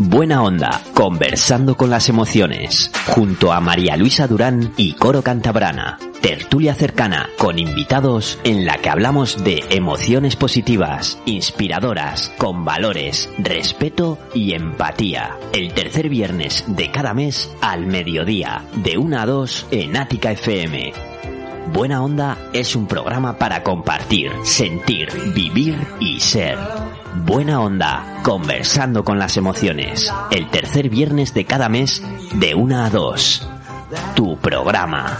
Buena Onda, conversando con las emociones, junto a María Luisa Durán y Coro Cantabrana. Tertulia cercana con invitados en la que hablamos de emociones positivas, inspiradoras, con valores, respeto y empatía. El tercer viernes de cada mes al mediodía, de 1 a 2 en Ática FM. Buena Onda es un programa para compartir, sentir, vivir y ser. Buena Onda, conversando con las emociones. El tercer viernes de cada mes, de 1 a 2. Tu programa.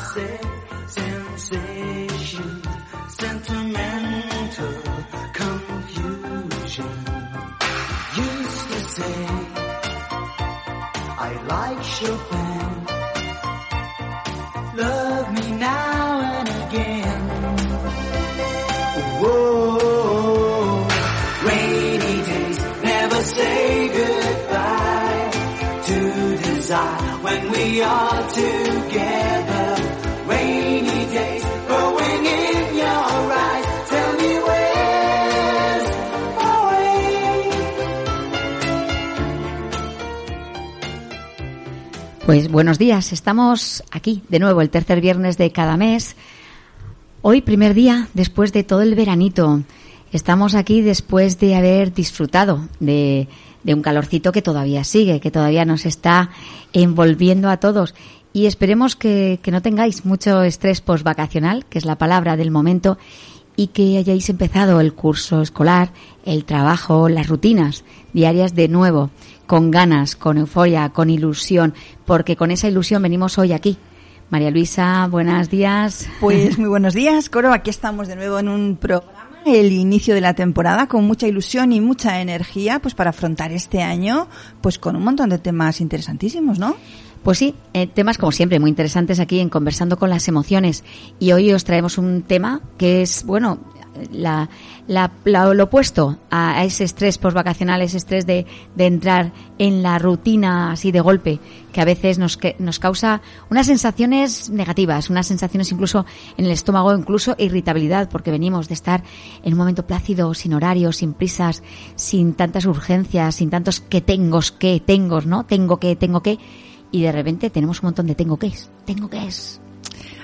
When we are together. Rainy days in your eyes. Pues buenos días, estamos aquí de nuevo el tercer viernes de cada mes. Hoy primer día después de todo el veranito. Estamos aquí después de haber disfrutado de, de un calorcito que todavía sigue, que todavía nos está envolviendo a todos. Y esperemos que, que no tengáis mucho estrés postvacacional, que es la palabra del momento, y que hayáis empezado el curso escolar, el trabajo, las rutinas diarias de nuevo, con ganas, con euforia, con ilusión, porque con esa ilusión venimos hoy aquí. María Luisa, buenos días. Pues muy buenos días, Coro. Aquí estamos de nuevo en un programa, el inicio de la temporada, con mucha ilusión y mucha energía, pues para afrontar este año, pues con un montón de temas interesantísimos, ¿no? Pues sí, eh, temas como siempre muy interesantes aquí en Conversando con las Emociones. Y hoy os traemos un tema que es, bueno, la, la- la- lo opuesto a, ese estrés postvacacional, ese estrés de, de entrar en la rutina así de golpe, que a veces nos, que- nos causa unas sensaciones negativas, unas sensaciones incluso en el estómago, incluso irritabilidad, porque venimos de estar en un momento plácido, sin horarios, sin prisas, sin tantas urgencias, sin tantos que tengo, que tengo, ¿no? Tengo que, tengo que, y de repente tenemos un montón de tengo que tengo que es.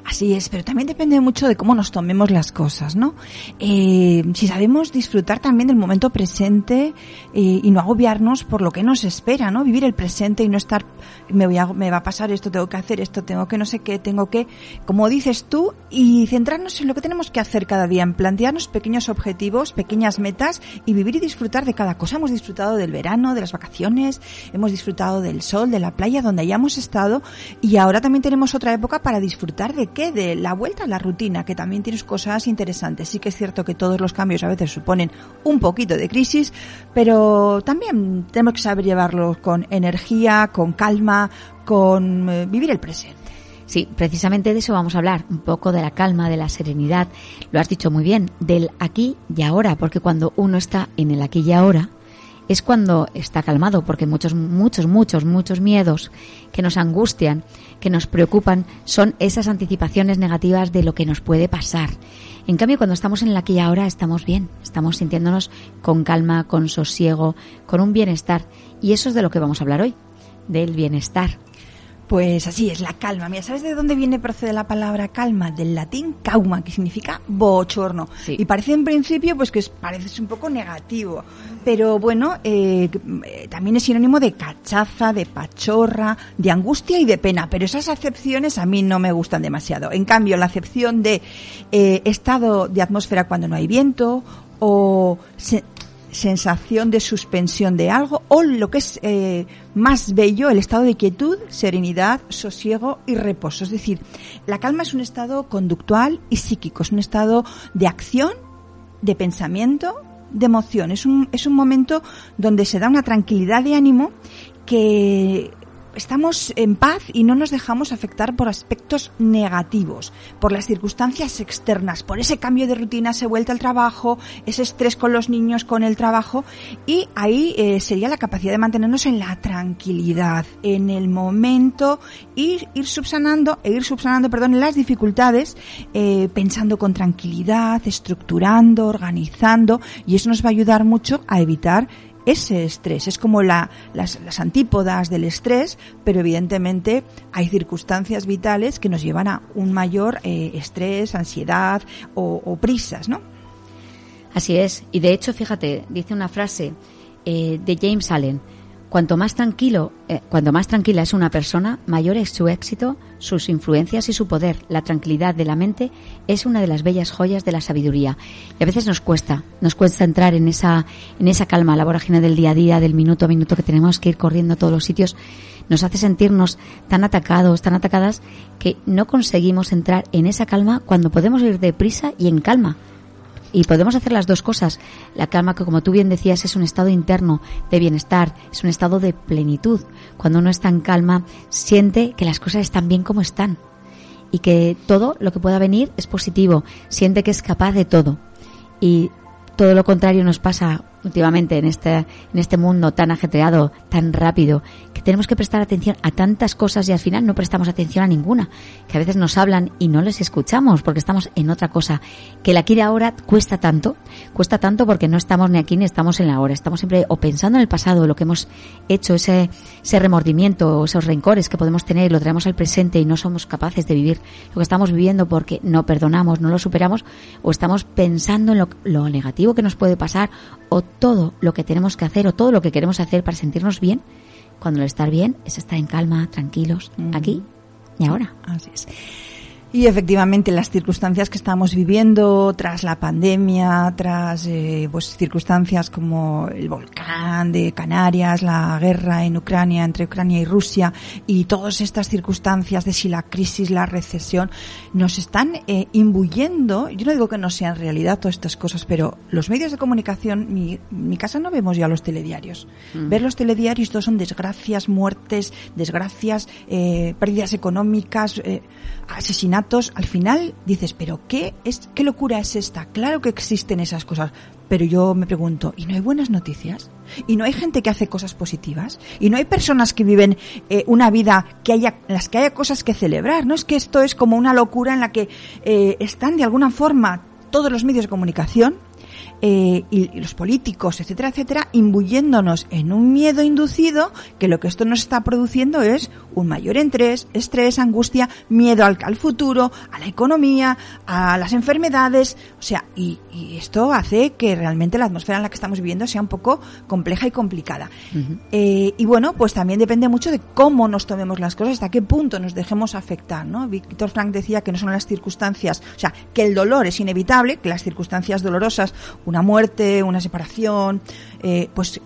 Así es, pero también depende mucho de cómo nos tomemos las cosas, ¿no? Eh, si sabemos disfrutar también del momento presente eh, y no agobiarnos por lo que nos espera, ¿no? Vivir el presente y no estar, me, voy a, me va a pasar esto, tengo que hacer esto, tengo que no sé qué, tengo que, como dices tú, y centrarnos en lo que tenemos que hacer cada día, en plantearnos pequeños objetivos, pequeñas metas y vivir y disfrutar de cada cosa. Hemos disfrutado del verano, de las vacaciones, hemos disfrutado del sol, de la playa donde hayamos estado y ahora también tenemos otra época para disfrutar de qué, de la vuelta a la rutina, que también tienes cosas interesantes. Sí que es cierto que todos los cambios a veces suponen un poquito de crisis, pero también tenemos que saber llevarlos con energía, con calma, con eh, vivir el presente. Sí, precisamente de eso vamos a hablar, un poco de la calma, de la serenidad, lo has dicho muy bien, del aquí y ahora, porque cuando uno está en el aquí y ahora, es cuando está calmado, porque muchos, muchos, muchos, muchos miedos que nos angustian, que nos preocupan, son esas anticipaciones negativas de lo que nos puede pasar. En cambio, cuando estamos en el aquí ahora, estamos bien, estamos sintiéndonos con calma, con sosiego, con un bienestar. Y eso es de lo que vamos a hablar hoy, del bienestar. Pues así es, la calma. Mira, ¿sabes de dónde viene procede la palabra calma? Del latín cauma, que significa bochorno. Sí. Y parece en principio pues que es, parece un poco negativo. Pero bueno, eh, eh, también es sinónimo de cachaza, de pachorra, de angustia y de pena. Pero esas acepciones a mí no me gustan demasiado. En cambio, la acepción de eh, estado de atmósfera cuando no hay viento o se- sensación de suspensión de algo o lo que es eh, más bello, el estado de quietud, serenidad, sosiego y reposo. Es decir, la calma es un estado conductual y psíquico, es un estado de acción, de pensamiento, de emoción, es un, es un momento donde se da una tranquilidad de ánimo que estamos en paz y no nos dejamos afectar por aspectos negativos, por las circunstancias externas, por ese cambio de rutina, se vuelta al trabajo, ese estrés con los niños, con el trabajo, y ahí eh, sería la capacidad de mantenernos en la tranquilidad, en el momento, ir, ir subsanando, e ir subsanando, perdón, las dificultades, eh, pensando con tranquilidad, estructurando, organizando, y eso nos va a ayudar mucho a evitar ese estrés. Es como la, las, las, antípodas del estrés, pero evidentemente hay circunstancias vitales que nos llevan a un mayor eh, estrés, ansiedad o, prisas, ¿no? Así es. Y de hecho, fíjate, dice una frase eh, de James Allen. Cuanto más tranquilo, eh, cuanto más tranquila es una persona, mayor es su éxito, sus influencias y su poder. La tranquilidad de la mente es una de las bellas joyas de la sabiduría. Y a veces nos cuesta, nos cuesta entrar en esa, en esa calma, la vorágine del día a día, del minuto a minuto que tenemos que ir corriendo a todos los sitios. Nos hace sentirnos tan atacados, tan atacadas, que no conseguimos entrar en esa calma cuando podemos ir deprisa y en calma y podemos hacer las dos cosas. La calma, que como tú bien decías, es un estado interno de bienestar, es un estado de plenitud. Cuando uno está en calma, siente que las cosas están bien como están y que todo lo que pueda venir es positivo, siente que es capaz de todo. Y todo lo contrario nos pasa últimamente en este, en este mundo tan ajetreado, tan rápido, que tenemos que prestar atención a tantas cosas y al final no prestamos atención a ninguna, que a veces nos hablan y no les escuchamos porque estamos en otra cosa, que la aquí ahora cuesta tanto, cuesta tanto porque no estamos ni aquí ni estamos en la hora, estamos siempre o pensando en el pasado, lo que hemos hecho, ese, ese remordimiento, esos rencores que podemos tener, lo traemos al presente y no somos capaces de vivir lo que estamos viviendo porque no perdonamos, no lo superamos o estamos pensando en lo, lo negativo que nos puede pasar o todo lo que tenemos que hacer o todo lo que queremos hacer para sentirnos bien, cuando el estar bien es estar en calma, tranquilos, aquí y ahora. Así es. Y efectivamente las circunstancias que estamos viviendo tras la pandemia, tras eh, pues circunstancias como el volcán de Canarias, la guerra en Ucrania entre Ucrania y Rusia y todas estas circunstancias de si la crisis, la recesión, nos están eh, imbuyendo. Yo no digo que no sean realidad todas estas cosas, pero los medios de comunicación, mi, mi casa no vemos ya los telediarios. Mm. Ver los telediarios todos son desgracias, muertes, desgracias, eh, pérdidas económicas, eh, al final dices, pero ¿qué, es, ¿qué locura es esta? Claro que existen esas cosas, pero yo me pregunto, ¿y no hay buenas noticias? ¿Y no hay gente que hace cosas positivas? ¿Y no hay personas que viven eh, una vida que haya, en las que haya cosas que celebrar? ¿No es que esto es como una locura en la que eh, están de alguna forma todos los medios de comunicación eh, y, y, los políticos, etcétera, etcétera, imbuyéndonos en un miedo inducido que lo que esto nos está produciendo es un mayor estrés, estrés, angustia, miedo al, al futuro, a la economía, a las enfermedades, o sea, y, y, esto hace que realmente la atmósfera en la que estamos viviendo sea un poco compleja y complicada. Uh -huh. eh, y bueno, pues también depende mucho de cómo nos tomemos las cosas, hasta qué punto nos dejemos afectar, ¿no? Víctor Frank decía que no son las circunstancias, o sea, que el dolor es inevitable, que las circunstancias dolorosas, una muerte, una separación, eh, pues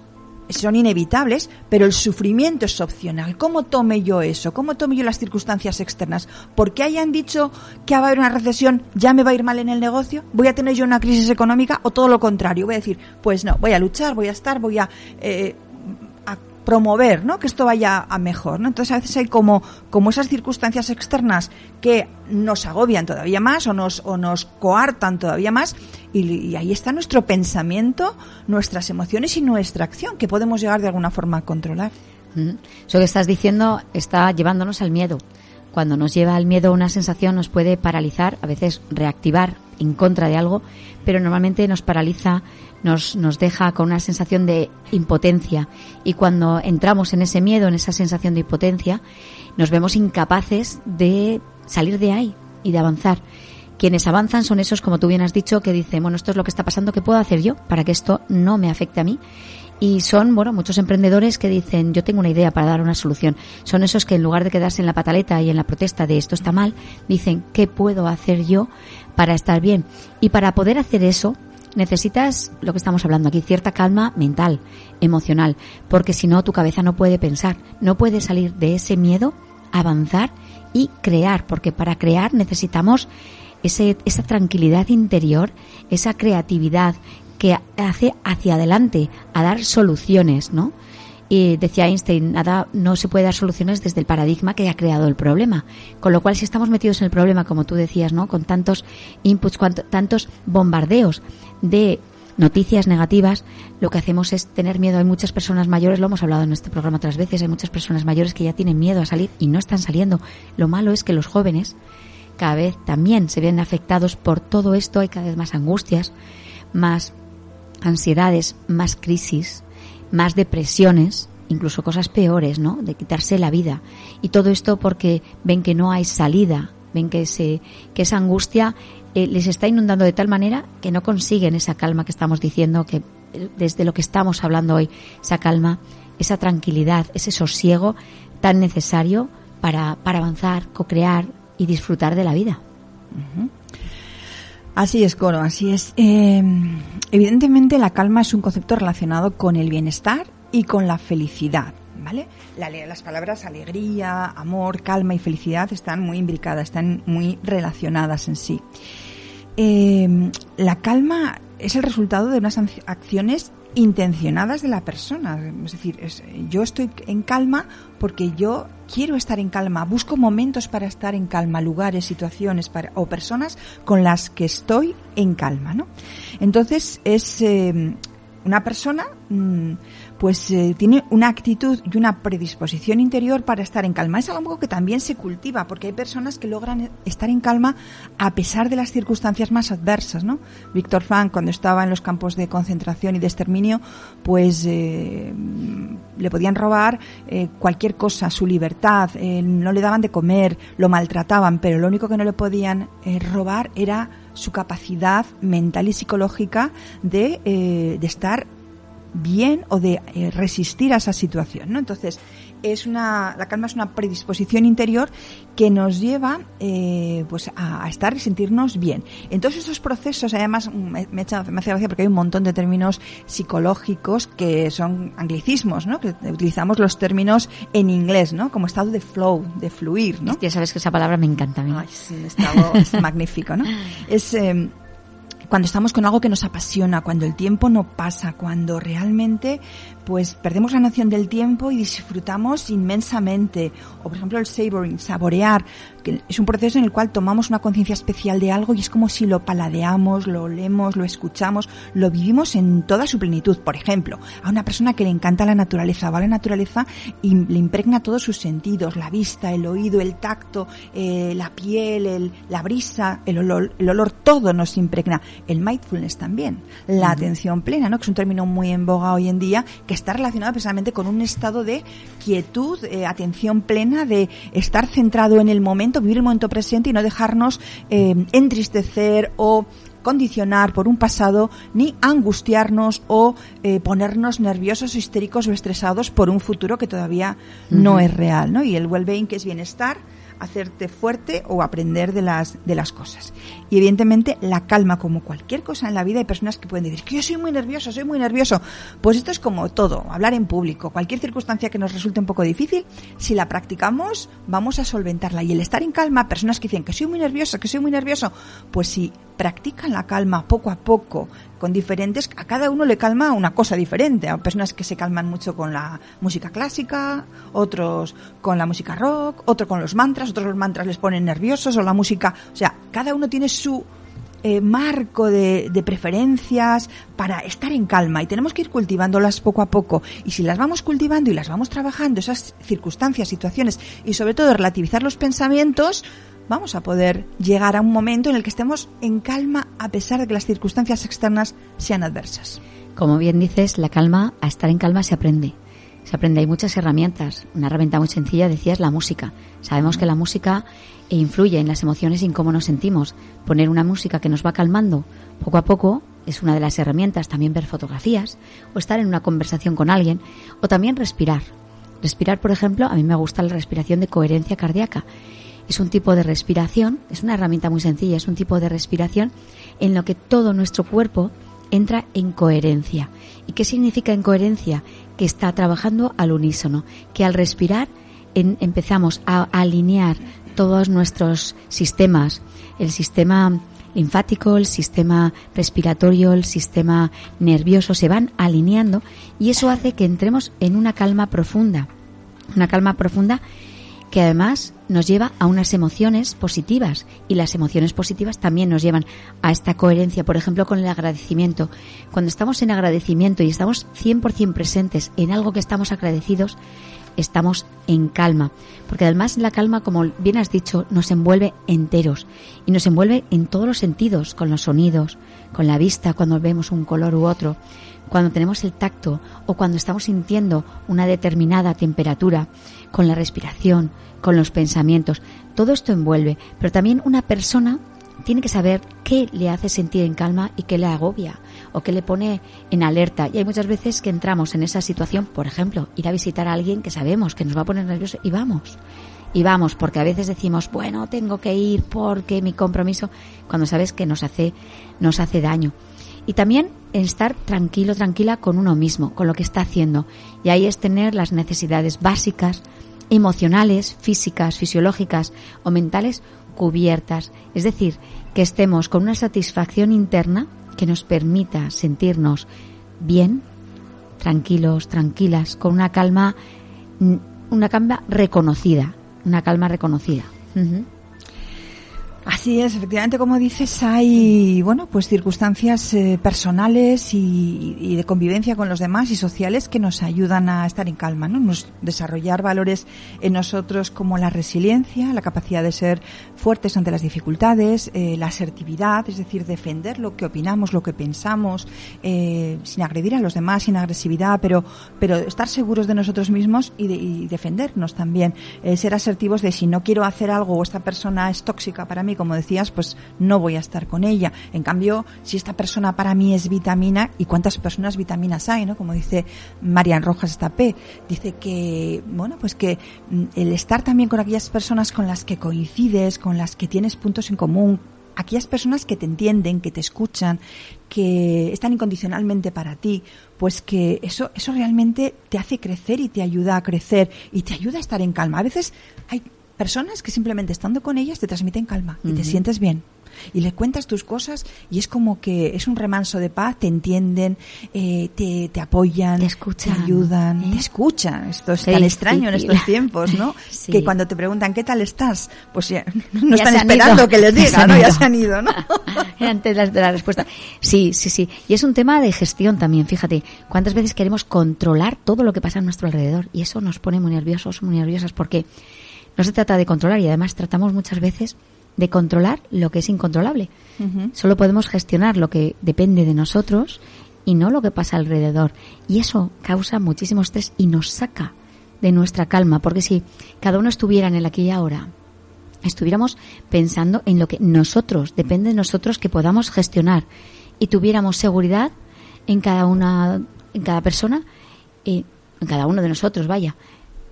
son inevitables, pero el sufrimiento es opcional. ¿Cómo tome yo eso? ¿Cómo tome yo las circunstancias externas? ¿Porque hayan dicho que va a haber una recesión, ya me va a ir mal en el negocio? ¿Voy a tener yo una crisis económica o todo lo contrario? Voy a decir, pues no, voy a luchar, voy a estar, voy a... Eh, promover, ¿no? Que esto vaya a mejor, ¿no? Entonces a veces hay como, como esas circunstancias externas que nos agobian todavía más o nos, o nos coartan todavía más y, ahí está nuestro pensamiento, nuestras emociones y nuestra acción que podemos llegar de alguna forma a controlar. Mm. Eso que estás diciendo está llevándonos al miedo. Cuando nos lleva al miedo una sensación nos puede paralizar, a veces reactivar en contra de algo, pero normalmente nos paraliza nos, nos deja con una sensación de impotencia y cuando entramos en ese miedo, en esa sensación de impotencia, nos vemos incapaces de salir de ahí y de avanzar. Quienes avanzan son esos, como tú bien has dicho, que dicen, bueno, esto es lo que está pasando, ¿qué puedo hacer yo para que esto no me afecte a mí? Y son, bueno, muchos emprendedores que dicen, yo tengo una idea para dar una solución. Son esos que en lugar de quedarse en la pataleta y en la protesta de esto está mal, dicen, ¿qué puedo hacer yo para estar bien? Y para poder hacer eso, necesitas lo que estamos hablando aquí, cierta calma mental, emocional, porque si no tu cabeza no puede pensar, no puede salir de ese miedo, avanzar y crear, porque para crear necesitamos ese, esa tranquilidad interior, esa creatividad que hace hacia adelante, a dar soluciones, ¿no? Y decía Einstein, nada, no se puede dar soluciones desde el paradigma que ha creado el problema. Con lo cual, si estamos metidos en el problema, como tú decías, ¿no? Con tantos inputs, tantos bombardeos de noticias negativas, lo que hacemos es tener miedo. Hay muchas personas mayores, lo hemos hablado en este programa otras veces, hay muchas personas mayores que ya tienen miedo a salir y no están saliendo. Lo malo es que los jóvenes cada vez también se ven afectados por todo esto, hay cada vez más angustias, más ansiedades, más crisis, más depresiones, incluso cosas peores, ¿no? De quitarse la vida. Y todo esto porque ven que no hay salida, ven que, que esa angustia eh, les está inundando de tal manera que no consiguen esa calma que estamos diciendo, que eh, desde lo que estamos hablando hoy, esa calma, esa tranquilidad, ese sosiego tan necesario para, para avanzar, co-crear y disfrutar de la vida. Así es, Coro, así es. Eh, evidentemente la calma es un concepto relacionado con el bienestar y con la felicidad. ¿Vale? las palabras alegría, amor, calma y felicidad están muy imbricadas, están muy relacionadas en sí. Eh, la calma es el resultado de unas acciones intencionadas de la persona. Es decir, yo estoy en calma porque yo quiero estar en calma, busco momentos para estar en calma, lugares, situaciones o personas con las que estoy en calma, ¿no? Entonces es eh, una persona mm, pues eh, tiene una actitud y una predisposición interior para estar en calma. Es algo que también se cultiva, porque hay personas que logran estar en calma a pesar de las circunstancias más adversas, ¿no? Víctor Frank, cuando estaba en los campos de concentración y de exterminio, pues eh, le podían robar eh, cualquier cosa, su libertad, no le daban de comer, lo maltrataban, pero lo único que no le podían robar era su capacidad mental y psicológica de, de estar bien o de eh, resistir a esa situación, ¿no? Entonces, es una, la calma es una predisposición interior que nos lleva eh, pues a, estar y sentirnos bien. En todos estos procesos, además, me, me, hace gracia porque hay un montón de términos psicológicos que son anglicismos, ¿no? Que utilizamos los términos en inglés, ¿no? Como estado de flow, de fluir, ¿no? Ya sabes que esa palabra me encanta a mí. es un estado es magnífico, ¿no? Es... Eh, cuando estamos con algo que nos apasiona, cuando el tiempo no pasa, cuando realmente pues perdemos la noción del tiempo y disfrutamos inmensamente. O por ejemplo el savoring, saborear, que es un proceso en el cual tomamos una conciencia especial de algo y es como si lo paladeamos, lo olemos, lo escuchamos, lo vivimos en toda su plenitud. Por ejemplo, a una persona que le encanta la naturaleza, va a la naturaleza y le impregna todos sus sentidos, la vista, el oído, el tacto, eh, la piel, el, la brisa, el olor, el olor, todo nos impregna. El mindfulness también, la atención plena, ¿no? que es un término muy en boga hoy en día, que está relacionado precisamente con un estado de quietud, eh, atención plena, de estar centrado en el momento, vivir el momento presente y no dejarnos eh, entristecer o condicionar por un pasado ni angustiarnos o eh, ponernos nerviosos, histéricos o estresados por un futuro que todavía no es real, ¿no? Y el well-being que es bienestar hacerte fuerte o aprender de las, de las cosas. Y evidentemente la calma, como cualquier cosa en la vida, hay personas que pueden decir que yo soy muy nervioso, soy muy nervioso. Pues esto es como todo, hablar en público, cualquier circunstancia que nos resulte un poco difícil, si la practicamos, vamos a solventarla. Y el estar en calma, personas que dicen que soy muy nervioso, que soy muy nervioso, pues si practican la calma poco a poco, con diferentes, a cada uno le calma una cosa diferente. Hay personas que se calman mucho con la música clásica, otros con la música rock, otros con los mantras, otros los mantras les ponen nerviosos o la música, o sea, cada uno tiene su eh, marco de, preferencias para estar en calma y tenemos que ir cultivándolas poco a poco y si las vamos cultivando y las vamos trabajando, esas circunstancias, situaciones y sobre todo relativizar los pensamientos, vamos a poder llegar a un momento en el que estemos en calma a pesar de que las circunstancias externas sean adversas. Como bien dices, la calma, a estar en calma se aprende. Se aprende, hay muchas herramientas. Una herramienta muy sencilla, decías, la música. Sabemos que la música influye en las emociones y en cómo nos sentimos. Poner una música que nos va calmando poco a poco es una de las herramientas. También ver fotografías o estar en una conversación con alguien o también respirar. Respirar, por ejemplo, a mí me gusta la respiración de coherencia cardíaca es un tipo de respiración, es una herramienta muy sencilla, es un tipo de respiración en lo que todo nuestro cuerpo entra en coherencia. ¿Y qué significa en coherencia? Que está trabajando al unísono, que al respirar empezamos a alinear todos nuestros sistemas, el sistema linfático, el sistema respiratorio, el sistema nervioso se van alineando y eso hace que entremos en una calma profunda. Una calma profunda que además nos lleva a unas emociones positivas y las emociones positivas también nos llevan a esta coherencia, por ejemplo, con el agradecimiento. Cuando estamos en agradecimiento y estamos 100% presentes en algo que estamos agradecidos, estamos en calma, porque además la calma, como bien has dicho, nos envuelve enteros. Y nos envuelve en todos los sentidos, con los sonidos, con la vista cuando vemos un color u otro, cuando tenemos el tacto o cuando estamos sintiendo una determinada temperatura, con la respiración, con los pensamientos. Todo esto envuelve, pero también una persona tiene que saber qué le hace sentir en calma y qué le agobia o qué le pone en alerta. Y hay muchas veces que entramos en esa situación, por ejemplo, ir a visitar a alguien que sabemos que nos va a poner nervioso y vamos. Y vamos, porque a veces decimos, bueno, tengo que ir porque mi compromiso, cuando sabes que nos hace, nos hace daño. Y también estar tranquilo, tranquila con uno mismo, con lo que está haciendo. Y ahí es tener las necesidades básicas, emocionales, físicas, fisiológicas o mentales cubiertas. Es decir, que estemos con una satisfacción interna que nos permita sentirnos bien, tranquilos, tranquilas, con una calma, una calma reconocida, una calma reconocida. Así es, efectivamente, como dices, hay, bueno, pues circunstancias eh, personales y, de convivencia con los demás y sociales que nos ayudan a estar en calma, ¿no? Nos desarrollar valores en nosotros como la resiliencia, la capacidad de ser fuertes ante las dificultades, eh, la asertividad, es decir, defender lo que opinamos, lo que pensamos, eh, sin agredir a los demás, sin agresividad, pero, pero estar seguros de nosotros mismos y, de, y defendernos también, ser asertivos de si no quiero hacer algo o esta persona es tóxica para mí, como decías, pues no voy a estar con ella. En cambio, si esta persona para mí es vitamina, ¿y cuántas personas vitaminas hay, no? Como dice Marian Rojas Tapé, dice que, bueno, pues que mm, el estar también con aquellas personas con las que coincides, con las que tienes puntos en común, aquellas personas que te entienden, que te escuchan, que están incondicionalmente para ti, pues que eso, eso realmente te hace crecer y te ayuda a crecer y te ayuda a estar en calma. A veces hay personas que simplemente estando con ellas te transmiten calma y te sientes bien. Y le cuentas tus cosas y es como que es un remanso de paz, te entienden, eh, te, te, apoyan, te, escuchan, te ayudan, ¿eh? te escuchan. Esto es tan extraño en estos tiempos, ¿no? Sí. Que cuando te preguntan qué tal estás, pues ya no Ya están esperando ido. que les diga, ¿no? Ya se han ido, ¿no? Antes de la, de la respuesta. Sí, sí, sí. Y es un tema de gestión también, fíjate. ¿Cuántas veces queremos controlar todo lo que pasa a nuestro alrededor? Y eso nos pone muy nerviosos, muy nerviosas, porque no se trata de controlar y además tratamos muchas veces de controlar lo que es incontrolable. Solo podemos gestionar lo que depende de nosotros y no lo que pasa alrededor. Y eso causa muchísimo estrés y nos saca de nuestra calma, porque si cada uno estuviera en el aquí y ahora, estuviéramos pensando en lo que nosotros, depende de nosotros que podamos gestionar y tuviéramos seguridad en cada una, en cada persona, eh, en cada uno de nosotros, vaya,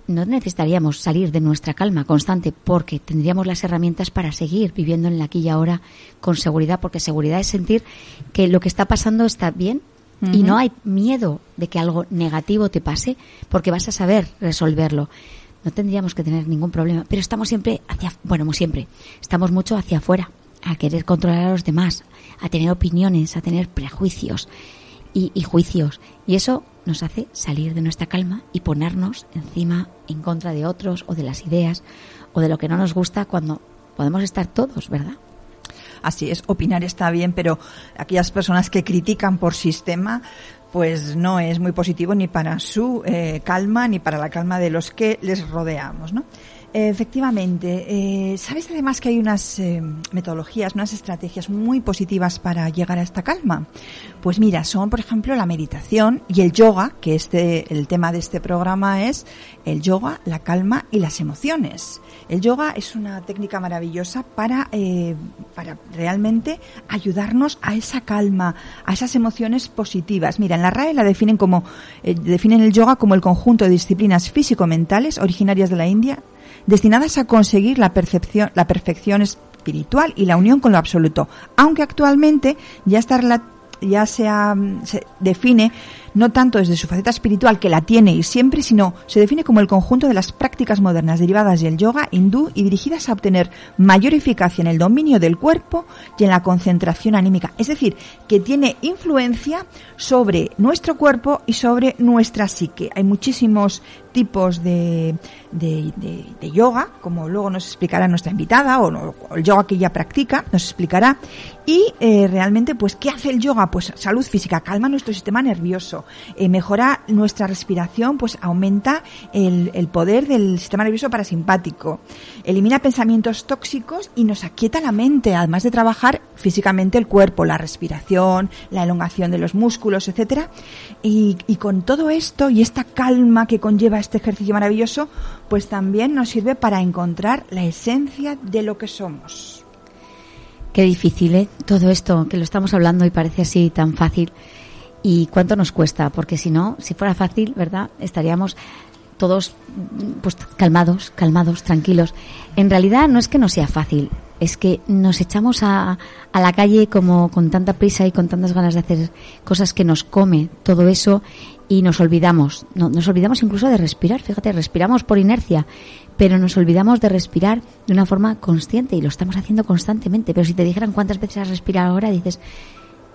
no necesitaríamos salir de nuestra calma constante porque tendríamos las herramientas para seguir viviendo en el aquí y ahora con seguridad, porque seguridad es sentir que lo que está pasando está bien y no hay miedo de que algo negativo te pase porque vas a saber resolverlo. No tendríamos que tener ningún problema, pero estamos siempre hacia, bueno, muy siempre, estamos mucho hacia afuera, a querer controlar a los demás, a tener opiniones, a tener prejuicios y, y juicios. Y eso nos hace salir de nuestra calma y ponernos encima en contra de otros o de las ideas o de lo que no nos gusta cuando podemos estar todos, ¿verdad? Así es, opinar está bien, pero aquellas personas que critican por sistema, pues no es muy positivo ni para su eh, calma ni para la calma de los que les rodeamos, ¿no? Efectivamente, eh, ¿sabes además que hay unas eh, metodologías, unas estrategias muy positivas para llegar a esta calma? Pues mira, son por ejemplo la meditación y el yoga, que este, el tema de este programa es el yoga, la calma y las emociones. El yoga es una técnica maravillosa para, eh, para realmente ayudarnos a esa calma, a esas emociones positivas. Mira, en la RAE la definen como, eh, definen el yoga como el conjunto de disciplinas físico-mentales originarias de la India destinadas a conseguir la percepción, la perfección espiritual y la unión con lo absoluto. Aunque actualmente ya está rela- ya se, ha- se define no tanto desde su faceta espiritual que la tiene y siempre, sino se define como el conjunto de las prácticas modernas derivadas del yoga hindú y dirigidas a obtener mayor eficacia en el dominio del cuerpo y en la concentración anímica. Es decir, que tiene influencia sobre nuestro cuerpo y sobre nuestra psique. Hay muchísimos tipos de, de, de, yoga, como luego nos explicará nuestra invitada, o, o, el yoga que ella practica, nos explicará. Y eh, realmente, pues, ¿qué hace el yoga? Pues salud física, calma nuestro sistema nervioso, eh, mejora nuestra respiración, pues aumenta el, el poder del sistema nervioso parasimpático, elimina pensamientos tóxicos y nos aquieta la mente, además de trabajar físicamente el cuerpo, la respiración, la elongación de los músculos, etcétera. Y, y con todo esto y esta calma que conlleva este ejercicio maravilloso, pues también nos sirve para encontrar la esencia de lo que somos. Qué difícil, ¿eh? Todo esto, que lo estamos hablando y parece así tan fácil. ¿Y cuánto nos cuesta? Porque si no, si fuera fácil, ¿verdad? Estaríamos todos pues calmados, calmados, tranquilos. En realidad no es que no sea fácil, es que nos echamos a, a, la calle como con tanta prisa y con tantas ganas de hacer cosas que nos come todo eso y nos olvidamos, no, nos olvidamos incluso de respirar, fíjate, respiramos por inercia, pero nos olvidamos de respirar de una forma consciente y lo estamos haciendo constantemente. Pero si te dijeran cuántas veces has respirado ahora, dices,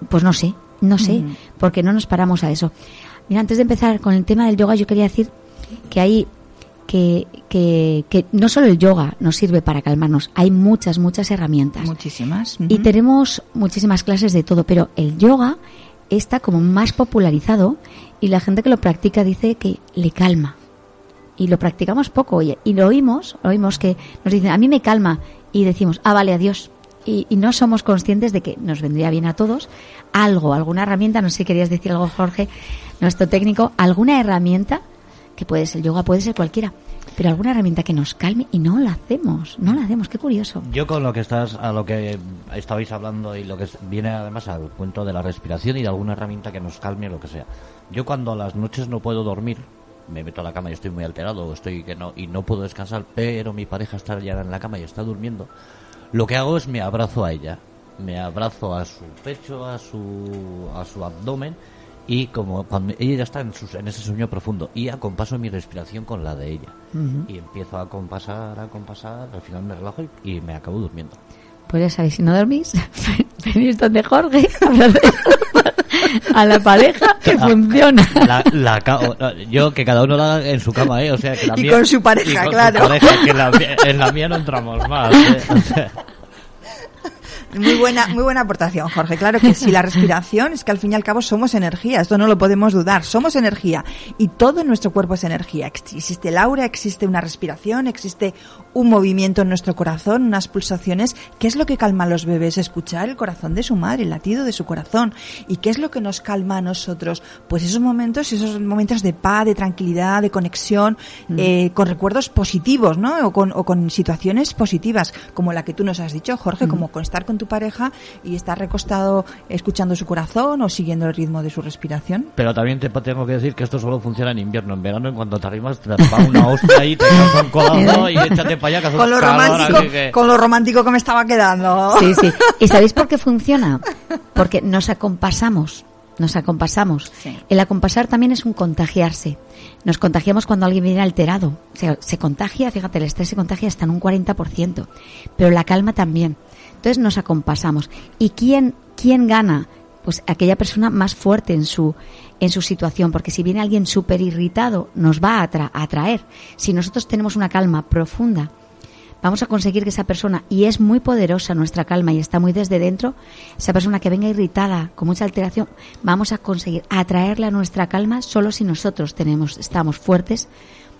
pues no sé, no sé, mm. porque no nos paramos a eso. Mira, antes de empezar con el tema del yoga, yo quería decir que hay que, que, que, no solo el yoga nos sirve para calmarnos, hay muchas, muchas herramientas. Muchísimas. Uh -huh. Y tenemos muchísimas clases de todo, pero el yoga está como más popularizado y la gente que lo practica dice que le calma. Y lo practicamos poco y, y lo oímos, oímos que nos dicen, a mí me calma y decimos, ah, vale, adiós. Y, y, no somos conscientes de que nos vendría bien a todos algo, alguna herramienta, no sé si querías decir algo, Jorge, nuestro técnico, alguna herramienta que puede ser yoga, puede ser cualquiera, pero alguna herramienta que nos calme y no la hacemos, no la hacemos, qué curioso. Yo con lo que estás, a lo que estabais hablando y lo que viene además al punto de la respiración y de alguna herramienta que nos calme, lo que sea. Yo cuando a las noches no puedo dormir, me meto a la cama y estoy muy alterado, estoy que no y no puedo descansar, pero mi pareja está ya en la cama y está durmiendo. Lo que hago es me abrazo a ella, me abrazo a su pecho, a su a su abdomen y como cuando ella ya está en, sus, en ese sueño profundo y acompaso mi respiración con la de ella uh -huh. y empiezo a compasar, a compasar, al final me relajo y, y me acabo durmiendo. Pues ya sabéis, si no dormís, venís donde Jorge a la pareja que la, funciona. La, la, yo que cada uno la haga en su cama, ¿eh? O sea, que la y mía, con su pareja, con claro. Su pareja, que la, en la mía no entramos más. ¿eh? O sea, Muy buena, muy buena aportación, Jorge. Claro que sí, la respiración es que al fin y al cabo somos energía, esto no lo podemos dudar, somos energía y todo en nuestro cuerpo es energía. Existe el aura, existe una respiración, existe un movimiento en nuestro corazón, unas pulsaciones. ¿Qué es lo que calma a los bebés? Escuchar el corazón de su madre, el latido de su corazón. ¿Y qué es lo que nos calma a nosotros? Pues esos momentos, esos momentos de paz, de tranquilidad, de conexión, mm. eh, con recuerdos positivos, ¿no? O con, o con situaciones positivas, como la que tú nos has dicho, Jorge, mm. como con estar con tu pareja y estar recostado escuchando su corazón o siguiendo el ritmo de su respiración. Pero también te tengo que decir que esto solo funciona en invierno. En verano, en cuanto te arrimas, te va una hostia y te un codazo y échate para allá. Que con, lo romántico, que... con lo romántico que me estaba quedando. Sí, sí. ¿Y sabéis por qué funciona? Porque nos acompasamos. Nos acompasamos. Sí. El acompasar también es un contagiarse. Nos contagiamos cuando alguien viene alterado. O sea, se contagia, fíjate, el estrés se contagia hasta en un 40%. Pero la calma también. Entonces nos acompasamos. ¿Y quién, quién gana? Pues aquella persona más fuerte en su, en su situación, porque si viene alguien súper irritado, nos va a, atra a atraer. Si nosotros tenemos una calma profunda, vamos a conseguir que esa persona, y es muy poderosa nuestra calma y está muy desde dentro, esa persona que venga irritada, con mucha alteración, vamos a conseguir atraerla a nuestra calma solo si nosotros tenemos, estamos fuertes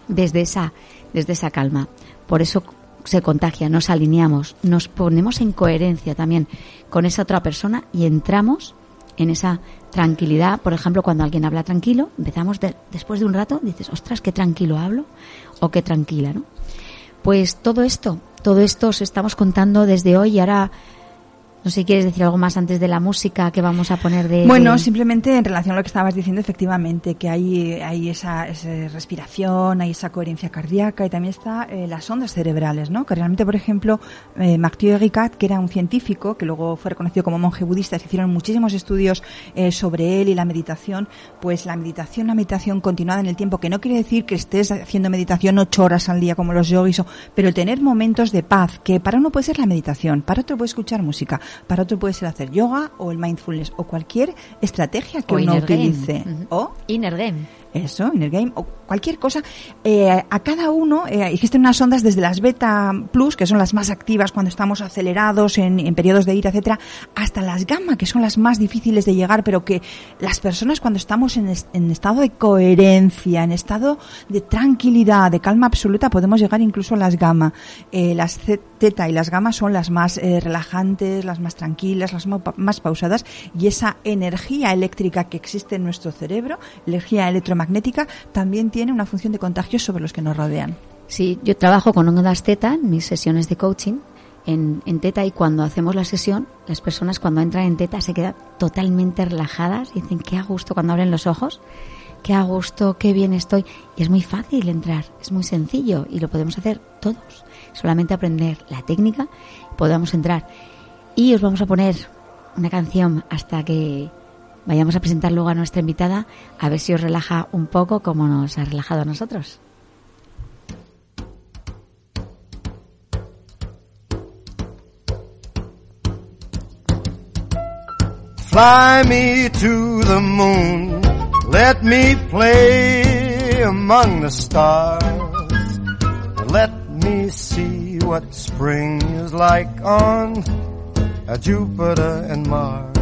desde esa, desde esa calma. Por eso se contagia, nos alineamos, nos ponemos en coherencia también con esa otra persona y entramos en esa tranquilidad. Por ejemplo, cuando alguien habla tranquilo, empezamos de, después de un rato, dices, ostras, qué tranquilo hablo o qué tranquila, ¿no? Pues todo esto, todo esto os estamos contando desde hoy y ahora No sé si quieres decir algo más antes de la música que vamos a poner de... Bueno, simplemente en relación a lo que estabas diciendo, efectivamente, que hay, hay esa, respiración, hay esa coherencia cardíaca y también está eh, las ondas cerebrales, ¿no? Que realmente, por ejemplo, eh, Mathieu Ricard, que era un científico, que luego fue reconocido como monje budista, se hicieron muchísimos estudios eh, sobre él y la meditación, pues la meditación, la meditación continuada en el tiempo, que no quiere decir que estés haciendo meditación ocho horas al día como los yogis, pero tener momentos de paz, que para uno puede ser la meditación, para otro puede escuchar música, para otro puede ser hacer yoga o el mindfulness o cualquier estrategia que o uno Inner Game. utilice. O Inner Game. eso, Inner Game, o cualquier cosa. Eh, a cada uno eh, existen unas ondas desde las beta plus, que son las más activas cuando estamos acelerados en, en periodos de ira, etcétera, hasta las gamma, que son las más difíciles de llegar, pero que las personas cuando estamos en, en estado de coherencia, en estado de tranquilidad, de calma absoluta, podemos llegar incluso a las gamma. Eh, las teta y las gamma son las más eh, relajantes, las más tranquilas, las mo- más pausadas, y esa energía eléctrica que existe en nuestro cerebro, energía electromagnética, también tiene una función de contagio sobre los que nos rodean. Sí, yo trabajo con ondas teta en mis sesiones de coaching en, teta y cuando hacemos la sesión, las personas cuando entran en teta se quedan totalmente relajadas y dicen qué a gusto cuando abren los ojos, qué a gusto, qué bien estoy. Y es muy fácil entrar, es muy sencillo y lo podemos hacer todos. Solamente aprender la técnica podemos entrar. Y os vamos a poner una canción hasta que vayamos a presentar luego a nuestra invitada, a ver si os relaja un poco como nos ha relajado a nosotros. Fly me to the moon. Let me play among the stars. Let me see what spring is like on uh, Jupiter and Mars.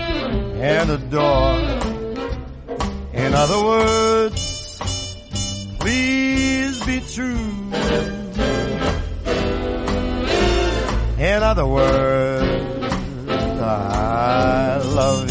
and adore. In other words, please be true. In other words, I love you.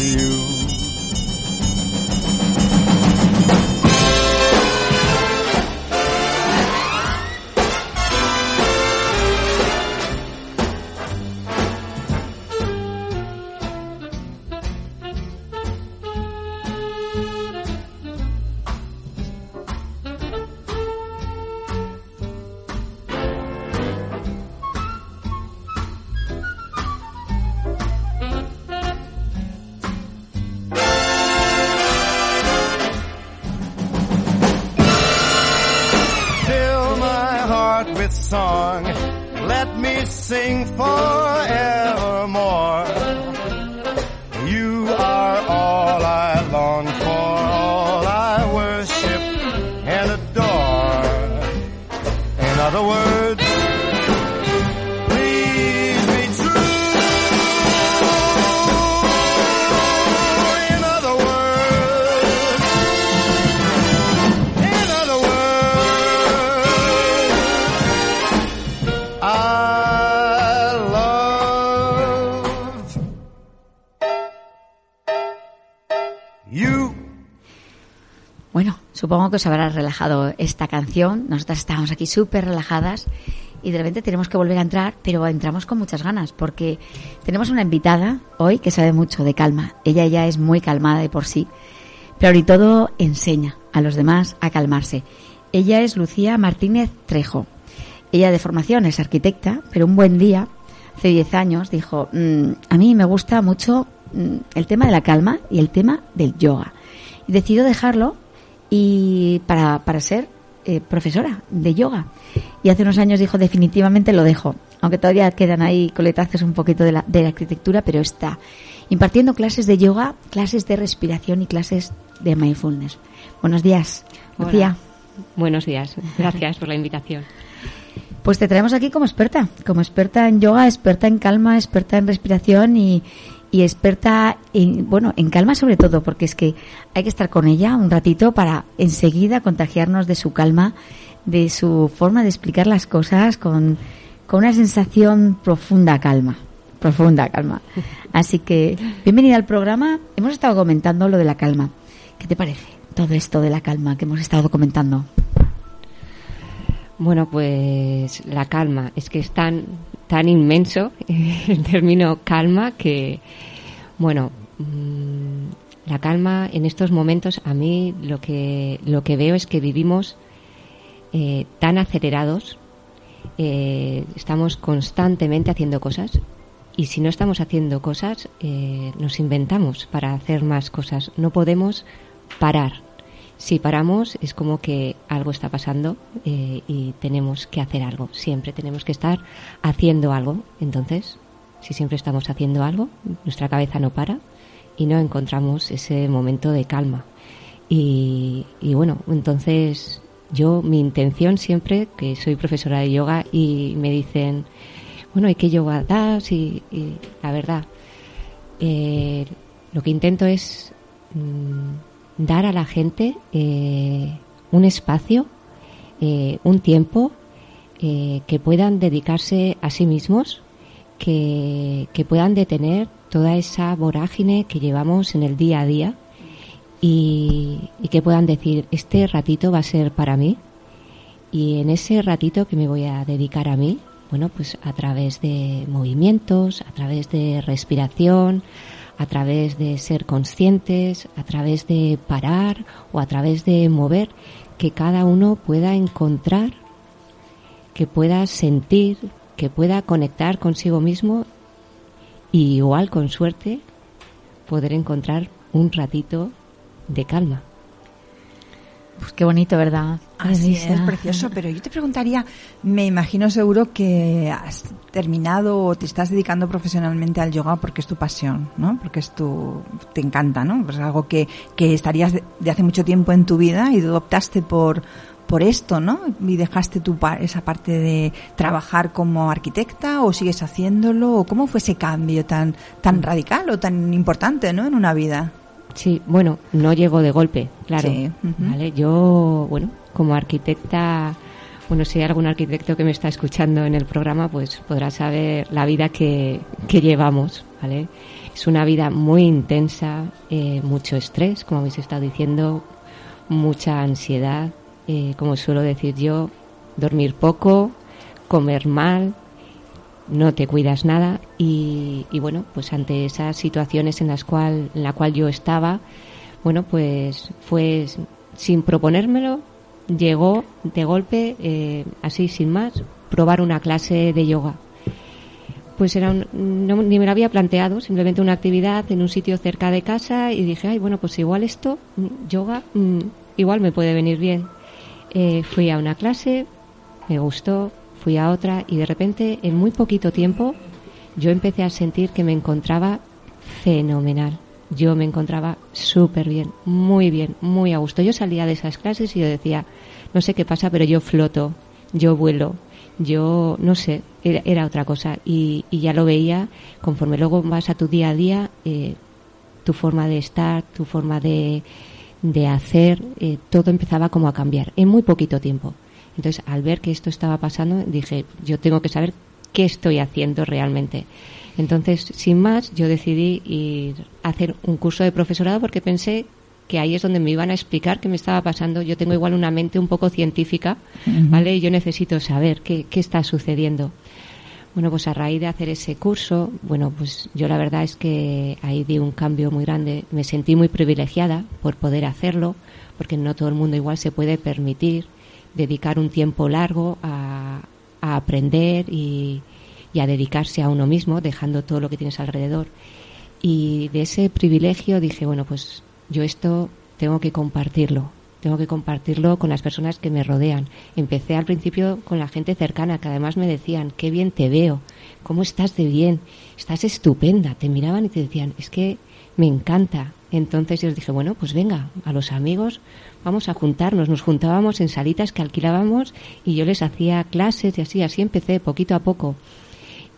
Supongo que os habrá relajado esta canción. Nosotras estábamos aquí súper relajadas y de repente tenemos que volver a entrar, pero entramos con muchas ganas porque tenemos una invitada hoy que sabe mucho de calma. Ella ya es muy calmada de por sí, pero y todo enseña a los demás a calmarse. Ella es Lucía Martínez Trejo. Ella de formación es arquitecta, pero un buen día, hace 10 años, dijo, "Mm, a mí me gusta mucho mm, el tema de la calma y el tema del yoga. Y decidió dejarlo y para, para ser eh, profesora de yoga. Y hace unos años dijo definitivamente lo dejo, aunque todavía quedan ahí coletazos un poquito de la, de la arquitectura, pero está impartiendo clases de yoga, clases de respiración y clases de mindfulness. Buenos días. Lucía. Buenos días, gracias por la invitación. Pues te traemos aquí como experta, como experta en yoga, experta en calma, experta en respiración y, y experta en, bueno, en calma sobre todo, porque es que hay que estar con ella un ratito para enseguida contagiarnos de su calma, de su forma de explicar las cosas con, con una sensación profunda calma, profunda calma. Así que, bienvenida al programa. Hemos estado comentando lo de la calma. ¿Qué te parece todo esto de la calma que hemos estado comentando? Bueno, pues la calma es que es tan tan inmenso el término calma que bueno mm, la calma en estos momentos a mí lo que lo que veo es que vivimos eh, tan acelerados eh, estamos constantemente haciendo cosas y si no estamos haciendo cosas eh, nos inventamos para hacer más cosas. No podemos parar si paramos es como que algo está pasando eh, y tenemos que hacer algo. Siempre tenemos que estar haciendo algo. Entonces, si siempre estamos haciendo algo, nuestra cabeza no para y no encontramos ese momento de calma. Y, bueno, entonces yo mi intención siempre, que soy profesora de yoga y me dicen, bueno, ¿y qué yoga das? Y, y la verdad, eh, lo que intento es... Mm, dar a la gente eh, un espacio, eh, un tiempo eh, que puedan dedicarse a sí mismos, que, que, puedan detener toda esa vorágine que llevamos en el día a día y, y que puedan decir, este ratito va a ser para mí y en ese ratito que me voy a dedicar a mí, bueno, pues a través de movimientos, a través de respiración, a través de ser conscientes, a través de parar o a través de mover, que cada uno pueda encontrar, que pueda sentir, que pueda conectar consigo mismo y igual con suerte poder encontrar un ratito de calma. Pues qué bonito, ¿verdad? Así es, precioso. Pero yo te preguntaría, me imagino seguro que has terminado o te estás dedicando profesionalmente al yoga porque es tu pasión, ¿no? Porque es tu, te encanta, ¿no? Pues algo que, que estarías de, de hace mucho tiempo en tu vida y optaste por, por esto, ¿no? Y dejaste tu esa parte de trabajar como arquitecta o sigues haciéndolo o cómo fue ese cambio tan tan radical o tan importante, ¿no? En una vida. Sí, bueno, no llegó de golpe, claro. Sí. Uh -huh. ¿vale? Yo, bueno, como arquitecta, bueno, si hay algún arquitecto que me está escuchando en el programa, pues podrá saber la vida que, que llevamos, ¿vale? Es una vida muy intensa, eh, mucho estrés, como habéis estado diciendo, mucha ansiedad, eh, como suelo decir yo, dormir poco, comer mal, no te cuidas nada y, y, bueno pues ante esas situaciones en las cual en la cual yo estaba bueno pues fue sin proponérmelo llegó de golpe eh, así sin más probar una clase de yoga. Pues era un, no, ni me lo había planteado simplemente una actividad en un sitio cerca de casa y dije ay bueno pues igual esto yoga mmm, igual me puede venir bien eh, fui a una clase me gustó fui a otra y de repente en muy poquito tiempo yo empecé a sentir que me encontraba fenomenal. Yo me encontraba súper bien, muy bien, muy a gusto. Yo salía de esas clases y yo decía, no sé qué pasa, pero yo floto, yo vuelo, yo no sé, era, otra cosa. Y, y, ya lo veía conforme luego vas a tu día a día, eh, tu forma de estar, tu forma de, de hacer, eh, todo empezaba como a cambiar en muy poquito tiempo. Entonces, al ver que esto estaba pasando, dije, yo tengo que saber qué estoy haciendo realmente. Entonces, sin más, yo decidí ir a hacer un curso de profesorado porque pensé que ahí es donde me iban a explicar qué me estaba pasando. Yo tengo igual una mente un poco científica, uh -huh. ¿vale? Y yo necesito saber qué, qué está sucediendo. Bueno, pues a raíz de hacer ese curso, bueno, pues yo la verdad es que ahí di un cambio muy grande. Me sentí muy privilegiada por poder hacerlo, porque no todo el mundo igual se puede permitir dedicar un tiempo largo a, a aprender y, y, a dedicarse a uno mismo, dejando todo lo que tienes alrededor. Y de ese privilegio dije, bueno, pues yo esto tengo que compartirlo, tengo que compartirlo con las personas que me rodean. Empecé al principio con la gente cercana, que además me decían, qué bien te veo, cómo estás de bien, estás estupenda. Te miraban y te decían, es que me encanta, Entonces yo les dije, bueno, pues venga, a los amigos vamos a juntarnos. Nos juntábamos en salitas que alquilábamos y yo les hacía clases y así, así empecé poquito a poco.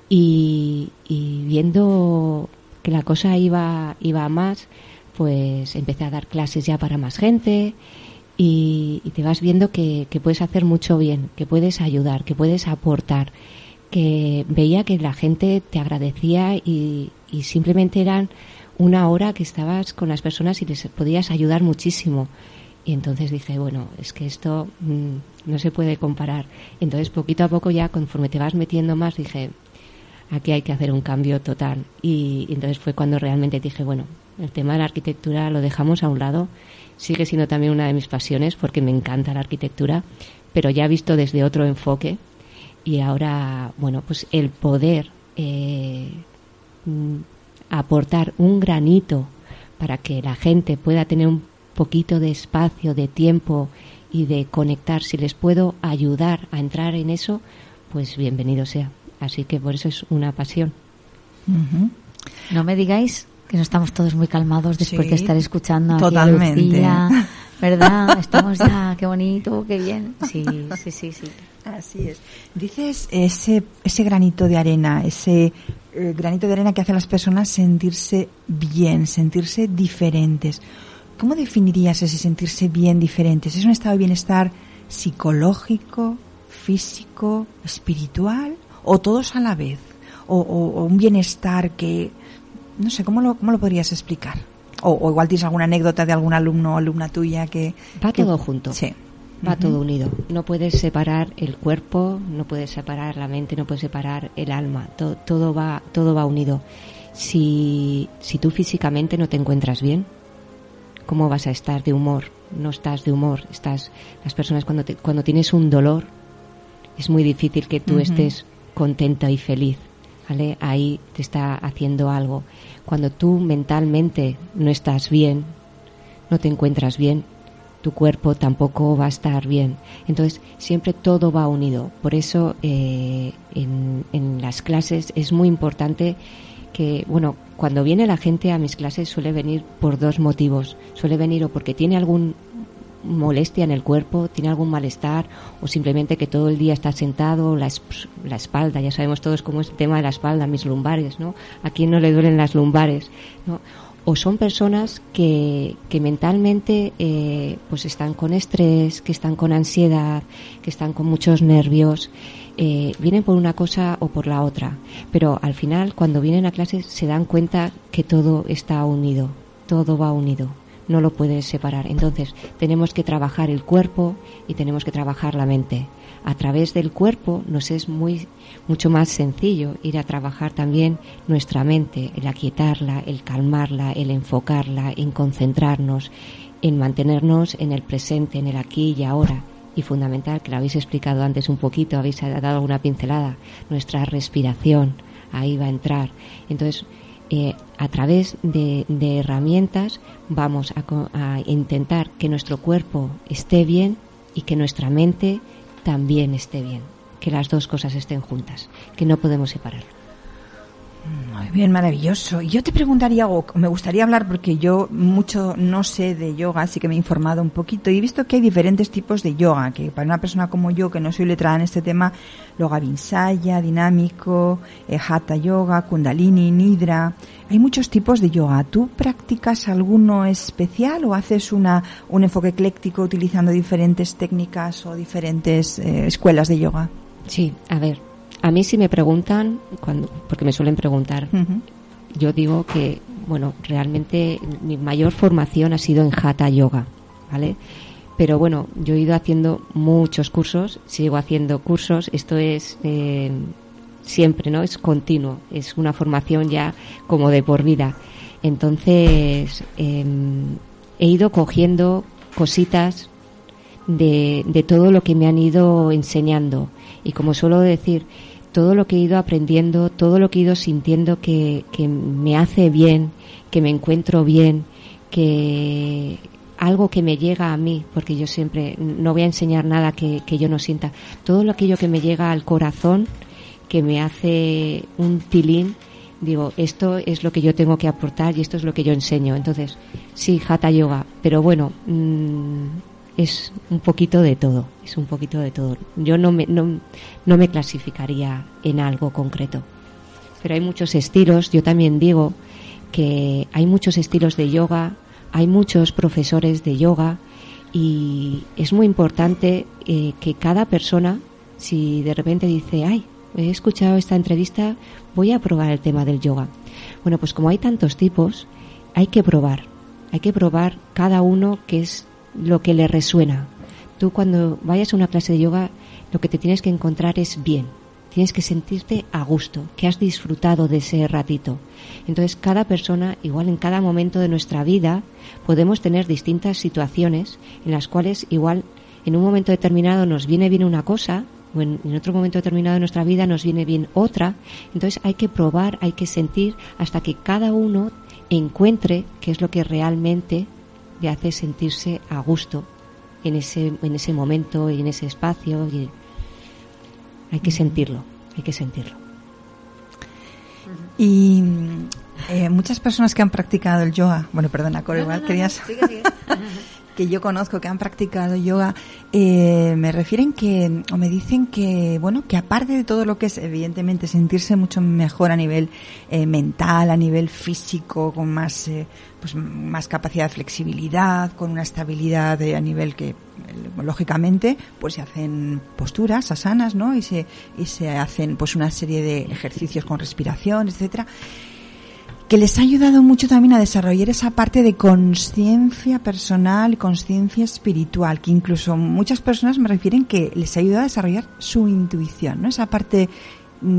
Y, viendo que la cosa iba, iba a más, pues empecé a dar clases ya para más gente y, te vas viendo que, que, puedes hacer mucho bien, que puedes ayudar, que puedes aportar, que veía que la gente te agradecía y, y simplemente eran una hora que estabas con las personas y les podías ayudar muchísimo. Y entonces dije, bueno, es que esto mm, no se puede comparar. Entonces, poquito a poco ya, conforme te vas metiendo más, dije, aquí hay que hacer un cambio total. Y, entonces fue cuando realmente dije, bueno, el tema de la arquitectura lo dejamos a un lado. Sigue siendo también una de mis pasiones porque me encanta la arquitectura, pero ya visto desde otro enfoque. Y ahora, bueno, pues el poder eh, mm, aportar un granito para que la gente pueda tener un poquito de espacio, de tiempo y de conectar, si les puedo ayudar a entrar en eso, pues bienvenido sea. Así que por eso es una pasión. No me digáis que no estamos todos muy calmados después de estar escuchando totalmente. a ¿verdad? Estamos ya, qué bonito, qué bien. Sí, sí, sí, sí. Así es. Dices ese, ese granito de arena, ese eh, granito de arena que hace a las personas sentirse bien, sentirse diferentes. ¿Cómo definirías ese sentirse bien, diferentes? ¿Es un estado de bienestar psicológico, físico, espiritual o todos a la vez? ¿O, un bienestar que, no sé, ¿cómo lo, cómo lo podrías explicar? O, igual tienes alguna anécdota de algún alumno o alumna tuya que... Va todo junto. Sí. Va todo unido. No puedes separar el cuerpo, no puedes separar la mente, no puedes separar el alma. Todo, todo va, todo va unido. Si, si tú físicamente no te encuentras bien, ¿cómo vas a estar de humor? No estás de humor. Estás, las personas cuando, cuando tienes un dolor, es muy difícil que tú estés contenta y feliz. ¿vale? Ahí te está haciendo algo. Cuando tú mentalmente no estás bien, no te encuentras bien, tu cuerpo tampoco va a estar bien. Entonces, siempre todo va unido. Por eso, eh, en, en, las clases es muy importante que, bueno, cuando viene la gente a mis clases suele venir por dos motivos. Suele venir o porque tiene algún molestia en el cuerpo, tiene algún malestar o simplemente que todo el día está sentado, la, la espalda, ya sabemos todos cómo es el tema de la espalda, mis lumbares, ¿no? A quién no le duelen las lumbares, ¿no? O son personas que, que mentalmente eh, pues están con estrés, que están con ansiedad, que están con muchos nervios, eh, vienen por una cosa o por la otra, pero al final cuando vienen a clase se dan cuenta que todo está unido, todo va unido, no lo puedes separar. Entonces tenemos que trabajar el cuerpo y tenemos que trabajar la mente a través del cuerpo nos es muy mucho más sencillo ir a trabajar también nuestra mente, el aquietarla, el calmarla, el enfocarla, en concentrarnos, en mantenernos en el presente, en el aquí y ahora. Y fundamental, que lo habéis explicado antes un poquito, habéis dado alguna pincelada, nuestra respiración, ahí va a entrar. Entonces, eh, a través de, herramientas vamos a, a intentar que nuestro cuerpo esté bien y que nuestra mente también esté bien, que las dos cosas estén juntas, que no podemos separar. Muy bien, maravilloso. Yo te preguntaría, o me gustaría hablar, porque yo mucho no sé de yoga, así que me he informado un poquito y he visto que hay diferentes tipos de yoga, que para una persona como yo, que no soy letrada en este tema, yoga vinsaya, dinámico, eh, hatha yoga, kundalini, nidra, hay muchos tipos de yoga. ¿Tú practicas alguno especial o haces una, un enfoque ecléctico utilizando diferentes técnicas o diferentes eh, escuelas de yoga? Sí, a ver, a mí si me preguntan, cuando, porque me suelen preguntar, yo digo que, bueno, realmente mi mayor formación ha sido en Hatha Yoga, ¿vale? Pero bueno, yo he ido haciendo muchos cursos, sigo haciendo cursos, esto es eh, siempre, ¿no? Es continuo, es una formación ya como de por vida. Entonces, em, he ido cogiendo cositas de, de todo lo que me han ido enseñando. Y como suelo decir, todo lo que he ido aprendiendo, todo lo que he ido sintiendo que, que me hace bien, que me encuentro bien, que algo que me llega a mí, porque yo siempre no voy a enseñar nada que, que yo no sienta, todo aquello que me llega al corazón, que me hace un tilín, digo, esto es lo que yo tengo que aportar y esto es lo que yo enseño. Entonces, sí, Hatha Yoga, pero bueno, mm, es un poquito de todo, es un poquito de todo. Yo no me, no, no me clasificaría en algo concreto. Pero hay muchos estilos, yo también digo que hay muchos estilos de yoga, hay muchos profesores de yoga y es muy importante eh, que cada persona, si de repente dice, ay, he escuchado esta entrevista, voy a probar el tema del yoga. Bueno, pues como hay tantos tipos, hay que probar, hay que probar cada uno que es lo que le resuena. Tú cuando vayas a una clase de yoga, lo que te tienes que encontrar es bien. Tienes que sentirte a gusto, que has disfrutado de ese ratito. Entonces, cada persona, igual en cada momento de nuestra vida, podemos tener distintas situaciones en las cuales igual en un momento determinado nos viene bien una cosa o en, otro momento determinado de nuestra vida nos viene bien otra. Entonces hay que probar, hay que sentir hasta que cada uno encuentre qué es lo que realmente le hace sentirse a gusto en ese, en ese momento y en ese espacio. Y hay que sentirlo, hay que sentirlo. Y eh, muchas personas que han practicado el yoga, bueno, perdona, Coro, igual querías... que yo conozco que han practicado yoga eh, me refieren que o me dicen que bueno que aparte de todo lo que es evidentemente sentirse mucho mejor a nivel eh, mental a nivel físico con más eh, pues más capacidad de flexibilidad con una estabilidad a nivel que lógicamente pues se hacen posturas asanas no y se y se hacen pues una serie de ejercicios con respiración etcétera que les ha ayudado mucho también a desarrollar esa parte de conciencia personal conciencia espiritual, que incluso muchas personas me refieren que les ha ayudado a desarrollar su intuición, ¿no? Esa parte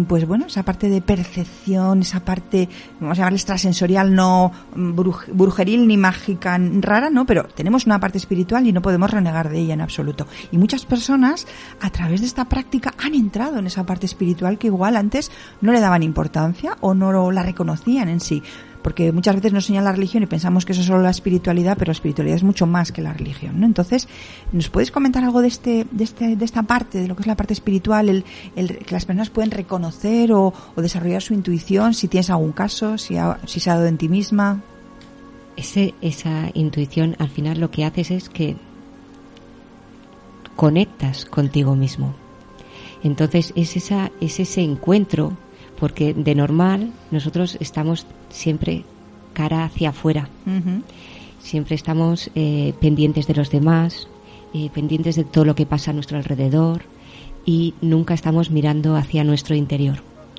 pues bueno, esa parte de percepción, esa parte, vamos a llamarle extrasensorial, no brujeril ni mágica rara, ¿no? Pero tenemos una parte espiritual y no podemos renegar de ella en absoluto. Y muchas personas, a través de esta práctica, han entrado en esa parte espiritual que igual antes no le daban importancia o no la reconocían en sí porque muchas veces nos enseñan la religión y pensamos que eso es solo la espiritualidad, pero la espiritualidad es mucho más que la religión, ¿no? Entonces, ¿nos puedes comentar algo de este, de este, de esta parte, de lo que es la parte espiritual, el, el que las personas pueden reconocer o, desarrollar su intuición, si tienes algún caso, si, ha, si se ha dado en ti misma? Ese, esa intuición al final lo que haces es que conectas contigo mismo. Entonces es esa, es ese encuentro porque de normal nosotros estamos siempre cara hacia afuera. Siempre estamos eh, pendientes de los demás, eh, pendientes de todo lo que pasa a nuestro alrededor y nunca estamos mirando hacia nuestro interior.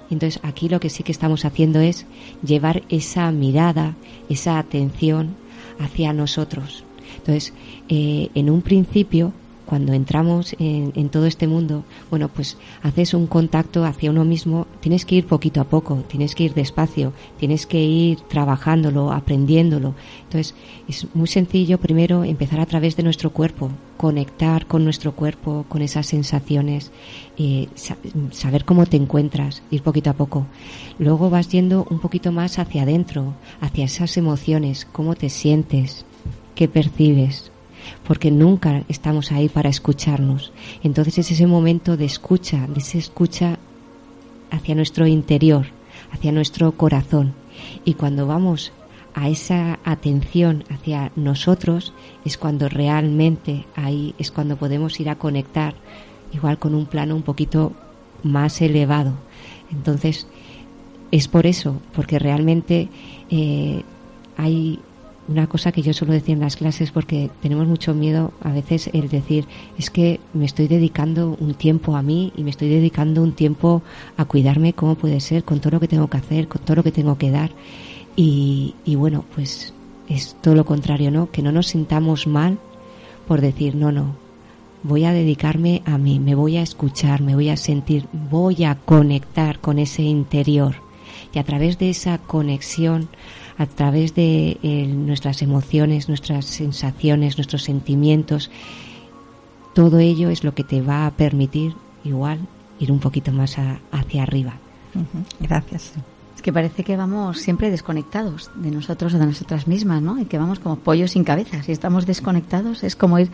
Entonces aquí lo que sí que estamos haciendo es llevar esa mirada, esa atención hacia nosotros. Entonces, eh, en un principio cuando entramos en, todo este mundo, bueno, pues haces un contacto hacia uno mismo, tienes que ir poquito a poco, tienes que ir despacio, tienes que ir trabajándolo, aprendiéndolo. Entonces, es muy sencillo primero empezar a través de nuestro cuerpo, conectar con nuestro cuerpo, con esas sensaciones, eh, saber cómo te encuentras, ir poquito a poco. Luego vas yendo un poquito más hacia adentro, hacia esas emociones, cómo te sientes, qué percibes, porque nunca estamos ahí para escucharnos. Entonces es ese momento de escucha, de esa escucha hacia nuestro interior, hacia nuestro corazón. Y cuando vamos a esa atención hacia nosotros es cuando realmente ahí es cuando podemos ir a conectar igual con un plano un poquito más elevado. Entonces es por eso, porque realmente eh, hay una cosa que yo suelo decir en las clases porque tenemos mucho miedo a veces el decir es que me estoy dedicando un tiempo a mí y me estoy dedicando un tiempo a cuidarme como puede ser con todo lo que tengo que hacer con todo lo que tengo que dar y, y bueno pues es todo lo contrario no que no nos sintamos mal por decir no no voy a dedicarme a mí me voy a escuchar me voy a sentir voy a conectar con ese interior y a través de esa conexión a través de eh, nuestras emociones, nuestras sensaciones, nuestros sentimientos. Todo ello es lo que te va a permitir igual ir un poquito más hacia arriba. Gracias. Es que parece que vamos siempre desconectados de nosotros o de nosotras mismas, ¿no? Y que vamos como pollos sin cabezas. Si estamos desconectados es como ir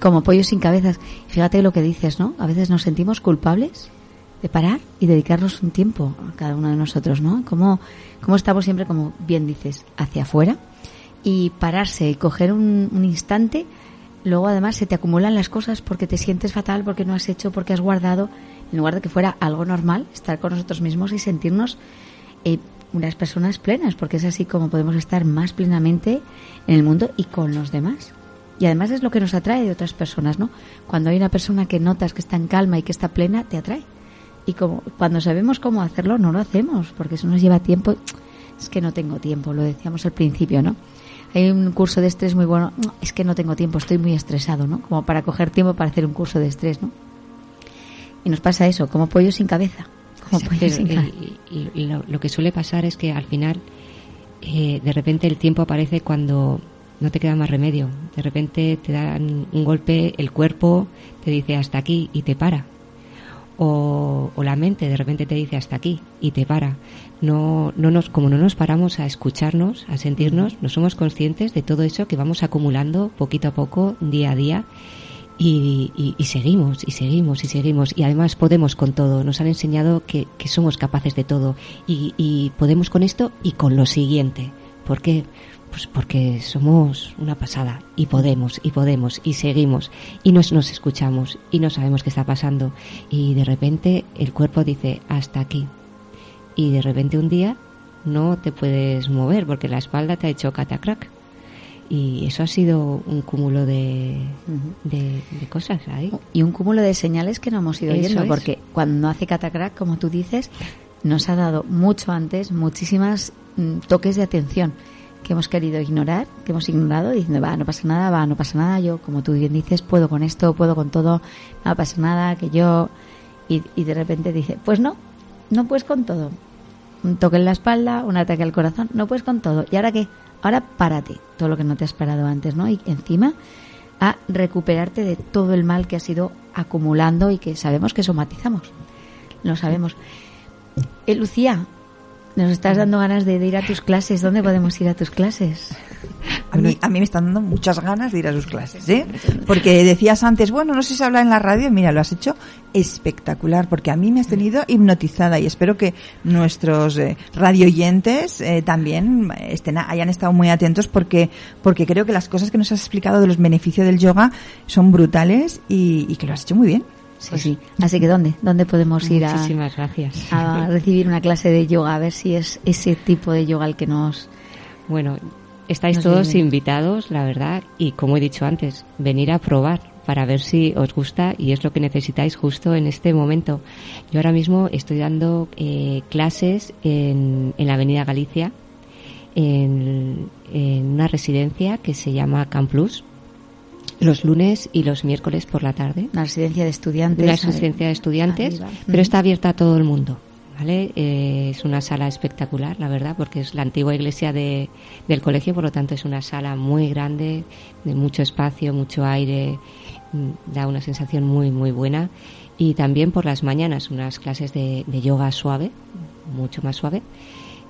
como pollos sin cabezas. Fíjate lo que dices, ¿no? A veces nos sentimos culpables de parar y dedicarnos un tiempo a cada uno de nosotros, ¿no? Como, como estamos siempre, como bien dices, hacia afuera y pararse y coger un, instante, luego además se te acumulan las cosas porque te sientes fatal, porque no has hecho, porque has guardado, en lugar de que fuera algo normal, estar con nosotros mismos y sentirnos eh, unas personas plenas, porque es así como podemos estar más plenamente en el mundo y con los demás. Y además es lo que nos atrae de otras personas, ¿no? Cuando hay una persona que notas que está en calma y que está plena, te atrae. Y como cuando sabemos cómo hacerlo, no lo hacemos, porque eso nos lleva tiempo. Es que no tengo tiempo, lo decíamos al principio, ¿no? Hay un curso de estrés muy bueno. Es que no tengo tiempo, estoy muy estresado, ¿no? Como para coger tiempo para hacer un curso de estrés, ¿no? Y nos pasa eso, como pollo sin cabeza. Como pollo sin cabeza. Y, y lo, lo que suele pasar es que al final, eh, de repente el tiempo aparece cuando no te queda más remedio. De repente te dan un golpe, el cuerpo te dice hasta aquí y te para. O, o la mente de repente te dice hasta aquí y te para. No, no nos, como no nos paramos a escucharnos, a sentirnos, no somos conscientes de todo eso que vamos acumulando poquito a poco, día a día. Y, y- y seguimos, y seguimos, y seguimos. Y además podemos con todo. Nos han enseñado que, que somos capaces de todo. Y, y podemos con esto y con lo siguiente. ¿Por qué? Pues porque somos una pasada. Y podemos, y podemos, y seguimos. Y nos, nos escuchamos. Y no sabemos qué está pasando. Y de repente el cuerpo dice, hasta aquí. Y de repente un día no te puedes mover porque la espalda te ha hecho catacrack. Y eso ha sido un cúmulo de, de, de cosas ahí. Y un cúmulo de señales que no hemos ido oyendo, es. porque cuando hace catacrack, como tú dices, nos ha dado mucho antes muchísimas mm, toques de atención que hemos querido ignorar, que hemos ignorado, diciendo, va, no pasa nada, va, no pasa nada, yo, como tú bien dices, puedo con esto, puedo con todo, no pasa nada, que yo... Y, y de repente dice, pues no, no puedes con todo. Un toque en la espalda, un ataque al corazón, no puedes con todo. ¿Y ahora qué? Ahora párate, todo lo que no te has parado antes, ¿no? Y encima a recuperarte de todo el mal que has ido acumulando y que sabemos que somatizamos. Lo sabemos. Eh, Lucía, nos estás dando ganas de, ir a tus clases. ¿Dónde podemos ir a tus clases? A mí, a mí me están dando muchas ganas de ir a sus clases, ¿eh? Porque decías antes, bueno, no sé si habla en la radio, mira, lo has hecho espectacular, porque a mí me has tenido hipnotizada y espero que nuestros eh, radioyentes eh, también estén, hayan estado muy atentos porque, porque creo que las cosas que nos has explicado de los beneficios del yoga son brutales y, y que lo has hecho muy bien. Sí, sí. Así que ¿dónde? ¿Dónde podemos ir a, Muchísimas gracias. a recibir una clase de yoga? A ver si es ese tipo de yoga el que nos... Bueno, estáis Nos todos viene. invitados, la verdad, y como he dicho antes, venir a probar para ver si os gusta y es lo que necesitáis justo en este momento. Yo ahora mismo estoy dando eh, clases en, en la Avenida Galicia, en, en una residencia que se llama Camp Plus, los lunes y los miércoles por la tarde. Una residencia de estudiantes. Una residencia de estudiantes, Arriba. pero está abierta a todo el mundo. ¿Vale? Eh, es una sala espectacular, la verdad, porque es la antigua iglesia de, del colegio, por lo tanto es una sala muy grande, de mucho espacio, mucho aire, mm, da una sensación muy, muy buena. Y también por las mañanas unas clases de, de yoga suave, mucho más suave.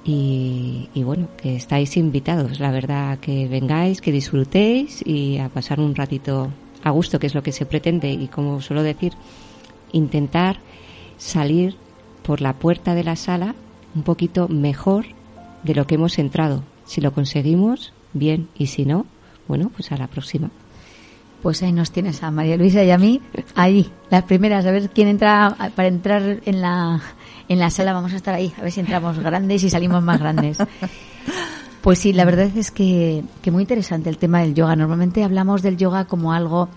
Y, y bueno, que estáis invitados, la verdad, que vengáis, que disfrutéis y a pasar un ratito a gusto, que es lo que se pretende. Y como suelo decir, intentar salir por la puerta de la sala un poquito mejor de lo que hemos entrado. Si lo conseguimos, bien, y si no, bueno, pues a la próxima. Pues ahí nos tienes a María Luisa y a mí, ahí, las primeras, a ver quién entra para entrar en la, en la sala, vamos a estar ahí, a ver si entramos grandes y salimos más grandes. Pues sí, la verdad es que, que muy interesante el tema del yoga. Normalmente hablamos del yoga como algo,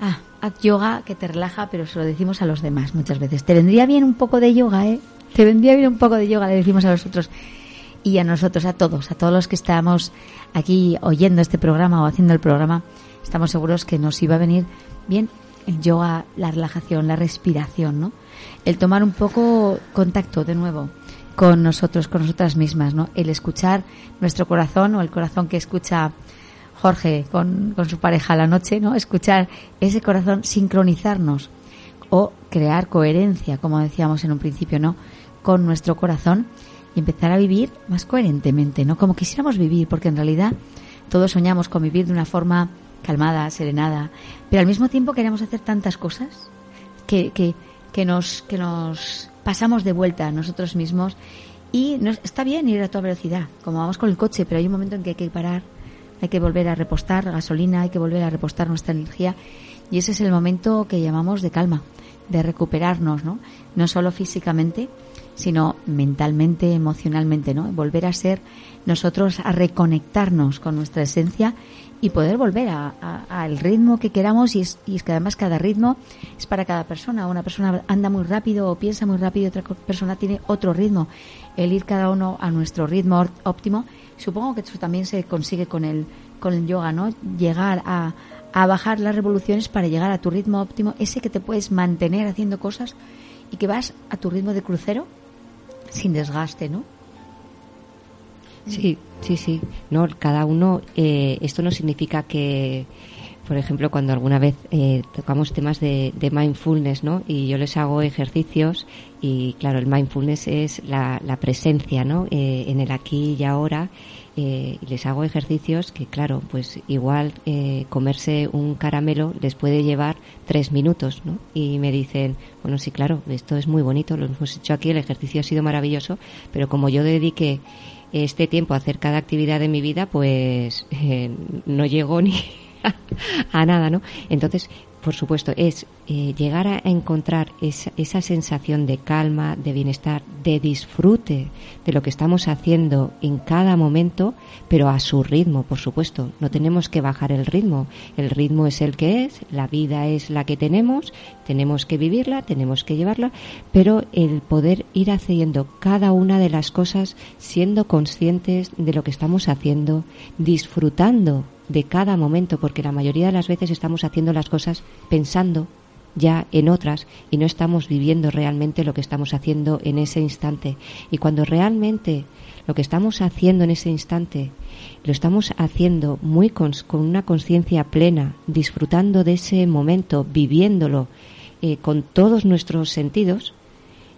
ah, haz yoga que te relaja, pero se lo decimos a los demás muchas veces. Te vendría bien un poco de yoga, ¿eh? Te vendría bien un poco de yoga, le decimos a los otros. Y a nosotros, a todos, a todos los que estamos aquí oyendo este programa o haciendo el programa, estamos seguros que nos iba a venir bien el yoga, la relajación, la respiración, ¿no? El tomar un poco contacto de nuevo con nosotros, con nosotras mismas, ¿no? El escuchar nuestro corazón o el corazón que escucha Jorge con, con su pareja a la noche, ¿no? Escuchar ese corazón, sincronizarnos o crear coherencia, como decíamos en un principio, ¿no? Con nuestro corazón y empezar a vivir más coherentemente, ¿no? Como quisiéramos vivir, porque en realidad todos soñamos con vivir de una forma calmada, serenada, pero al mismo tiempo queremos hacer tantas cosas que, que que nos, que nos pasamos de vuelta nosotros mismos y está bien ir a toda velocidad, como vamos con el coche, pero hay un momento en que hay que parar, hay que volver a repostar gasolina, hay que volver a repostar nuestra energía y ese es el momento que llamamos de calma, de recuperarnos, ¿no? No solo físicamente, sino mentalmente, emocionalmente, ¿no? Volver a ser nosotros, a reconectarnos con nuestra esencia y poder volver al ritmo que queramos y es, y es que además cada ritmo es para cada persona. Una persona anda muy rápido o piensa muy rápido otra persona tiene otro ritmo. El ir cada uno a nuestro ritmo óptimo, supongo que eso también se consigue con el, con el yoga, ¿no? Llegar a, a bajar las revoluciones para llegar a tu ritmo óptimo, ese que te puedes mantener haciendo cosas y que vas a tu ritmo de crucero sin desgaste, ¿no? Sí, sí, sí. No, cada uno, eh, esto no significa que, por ejemplo, cuando alguna vez eh, tocamos temas de, mindfulness, ¿no? Y yo les hago ejercicios y, claro, el mindfulness es la, presencia, ¿no? Eh, en el aquí y ahora. Y les hago ejercicios que, claro, pues igual comerse un caramelo les puede llevar tres minutos, ¿no? Y me dicen, bueno, sí, claro, esto es muy bonito, lo hemos hecho aquí, el ejercicio ha sido maravilloso, pero como yo dediqué este tiempo a hacer cada actividad de mi vida, pues eh, no llego ni a nada, ¿no? Entonces, por supuesto, es eh, llegar a encontrar esa, esa, sensación de calma, de bienestar, de disfrute de lo que estamos haciendo en cada momento, pero a su ritmo, por supuesto. No tenemos que bajar el ritmo. El ritmo es el que es, la vida es la que tenemos, tenemos que vivirla, tenemos que llevarla, pero el poder ir haciendo cada una de las cosas siendo conscientes de lo que estamos haciendo, disfrutando de cada momento, porque la mayoría de las veces estamos haciendo las cosas pensando ya en otras y no estamos viviendo realmente lo que estamos haciendo en ese instante. Y cuando realmente lo que estamos haciendo en ese instante lo estamos haciendo muy con, una conciencia plena, disfrutando de ese momento, viviéndolo eh, con todos nuestros sentidos,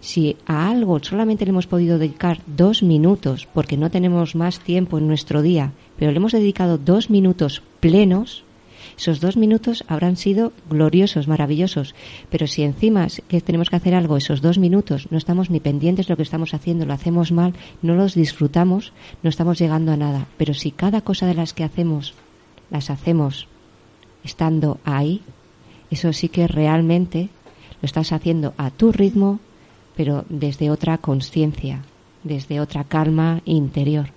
si a algo solamente le hemos podido dedicar dos minutos porque no tenemos más tiempo en nuestro día, pero le hemos dedicado dos minutos plenos, esos dos minutos habrán sido gloriosos, maravillosos. Pero si encima que tenemos que hacer algo, esos dos minutos, no estamos ni pendientes de lo que estamos haciendo, lo hacemos mal, no los disfrutamos, no estamos llegando a nada. Pero si cada cosa de las que hacemos, las hacemos estando ahí, eso sí que realmente lo estás haciendo a tu ritmo, pero desde otra conciencia, desde otra calma interior.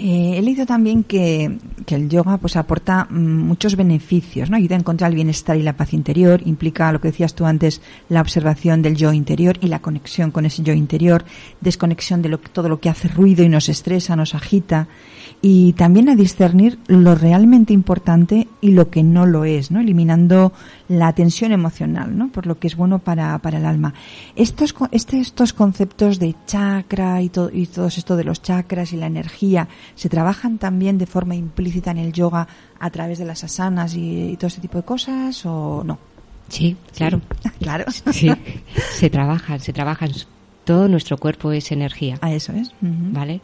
Eh, he leído también que, el yoga pues aporta mm, muchos beneficios, ¿no? Ayuda a encontrar el bienestar y la paz interior, implica lo que decías tú antes, la observación del yo interior y la conexión con ese yo interior, desconexión de lo, todo lo que hace ruido y nos estresa, nos agita, y también a discernir lo realmente importante y lo que no lo es, ¿no? Eliminando la tensión emocional, ¿no? Por lo que es bueno para, para el alma. Estos, este, estos conceptos de chakra y todo, y todo esto de los chakras y la energía, ¿se trabajan también de forma implícita en el yoga a través de las asanas y, todo ese tipo de cosas o no? Sí, claro. claro. Sí, se trabajan, se trabajan. Todo nuestro cuerpo es energía. Ah, eso es. ¿Vale?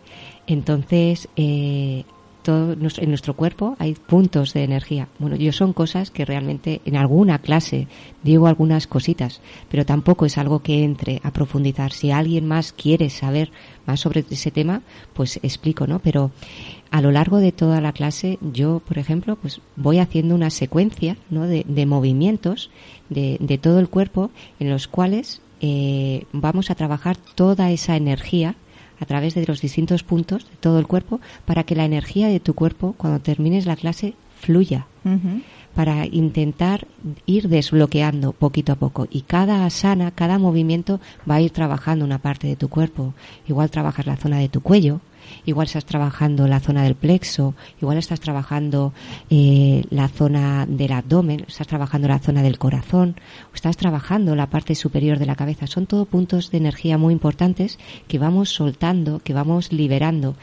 Entonces, eh, todo en nuestro cuerpo hay puntos de energía. Bueno, yo son cosas que realmente en alguna clase digo algunas cositas, pero tampoco es algo que entre a profundizar. Si alguien más quiere saber más sobre ese tema, pues explico, ¿no? Pero a lo largo de toda la clase, yo, por ejemplo, pues voy haciendo una secuencia, ¿no? De, movimientos de, de, todo el cuerpo en los cuales eh, vamos a trabajar toda esa energía a través de los distintos puntos de todo el cuerpo para que la energía de tu cuerpo cuando termines la clase fluya. Para intentar ir desbloqueando poquito a poco. Y cada asana, cada movimiento va a ir trabajando una parte de tu cuerpo. Igual trabajas la zona de tu cuello, igual estás trabajando la zona del plexo, igual estás trabajando eh, la zona del abdomen, estás trabajando la zona del corazón, estás trabajando la parte superior de la cabeza. Son todo puntos de energía muy importantes que vamos soltando, que vamos liberando,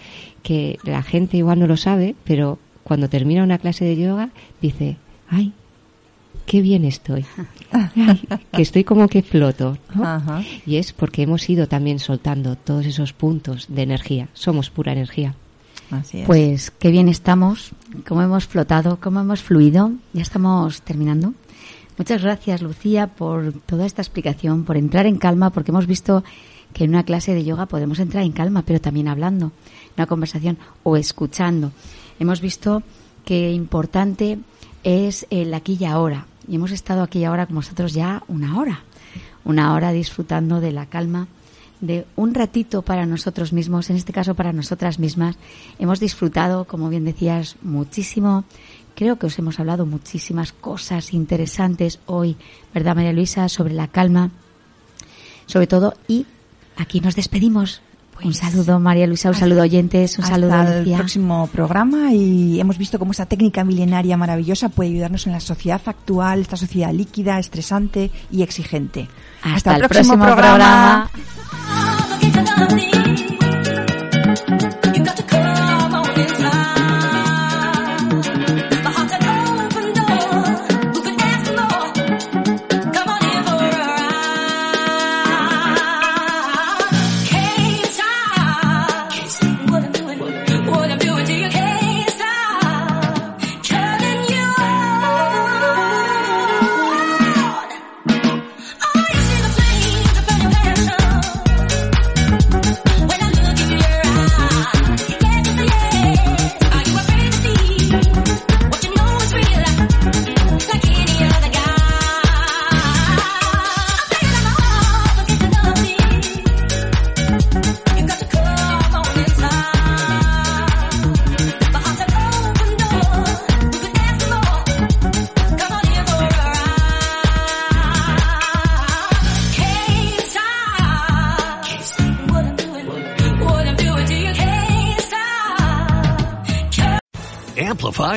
que la gente igual no lo sabe, pero cuando termina una clase de yoga dice, ay, qué bien estoy. que estoy como que floto. Y es porque hemos ido también soltando todos esos puntos de energía. Somos pura energía. Pues qué bien estamos, cómo hemos flotado, cómo hemos fluido. Ya estamos terminando Muchas gracias, Lucía, por toda esta explicación, por entrar en calma, porque hemos visto que en una clase de yoga podemos entrar en calma, pero también hablando, en una conversación o escuchando. Hemos visto que importante es el aquí y ahora. Y hemos estado aquí ahora con vosotros ya una hora, una hora disfrutando de la calma, de un ratito para nosotros mismos, en este caso para nosotras mismas. Hemos disfrutado, como bien decías, muchísimo. Creo que os hemos hablado muchísimas cosas interesantes hoy, ¿verdad, María Luisa? Sobre la calma, sobre todo. Y aquí nos despedimos. Un saludo, María Luisa, un saludo, oyentes, un saludo, Hasta el próximo programa y hemos visto cómo esta técnica milenaria maravillosa puede ayudarnos en la sociedad actual, esta sociedad líquida, estresante y exigente. Hasta, el, próximo, programa. Amplify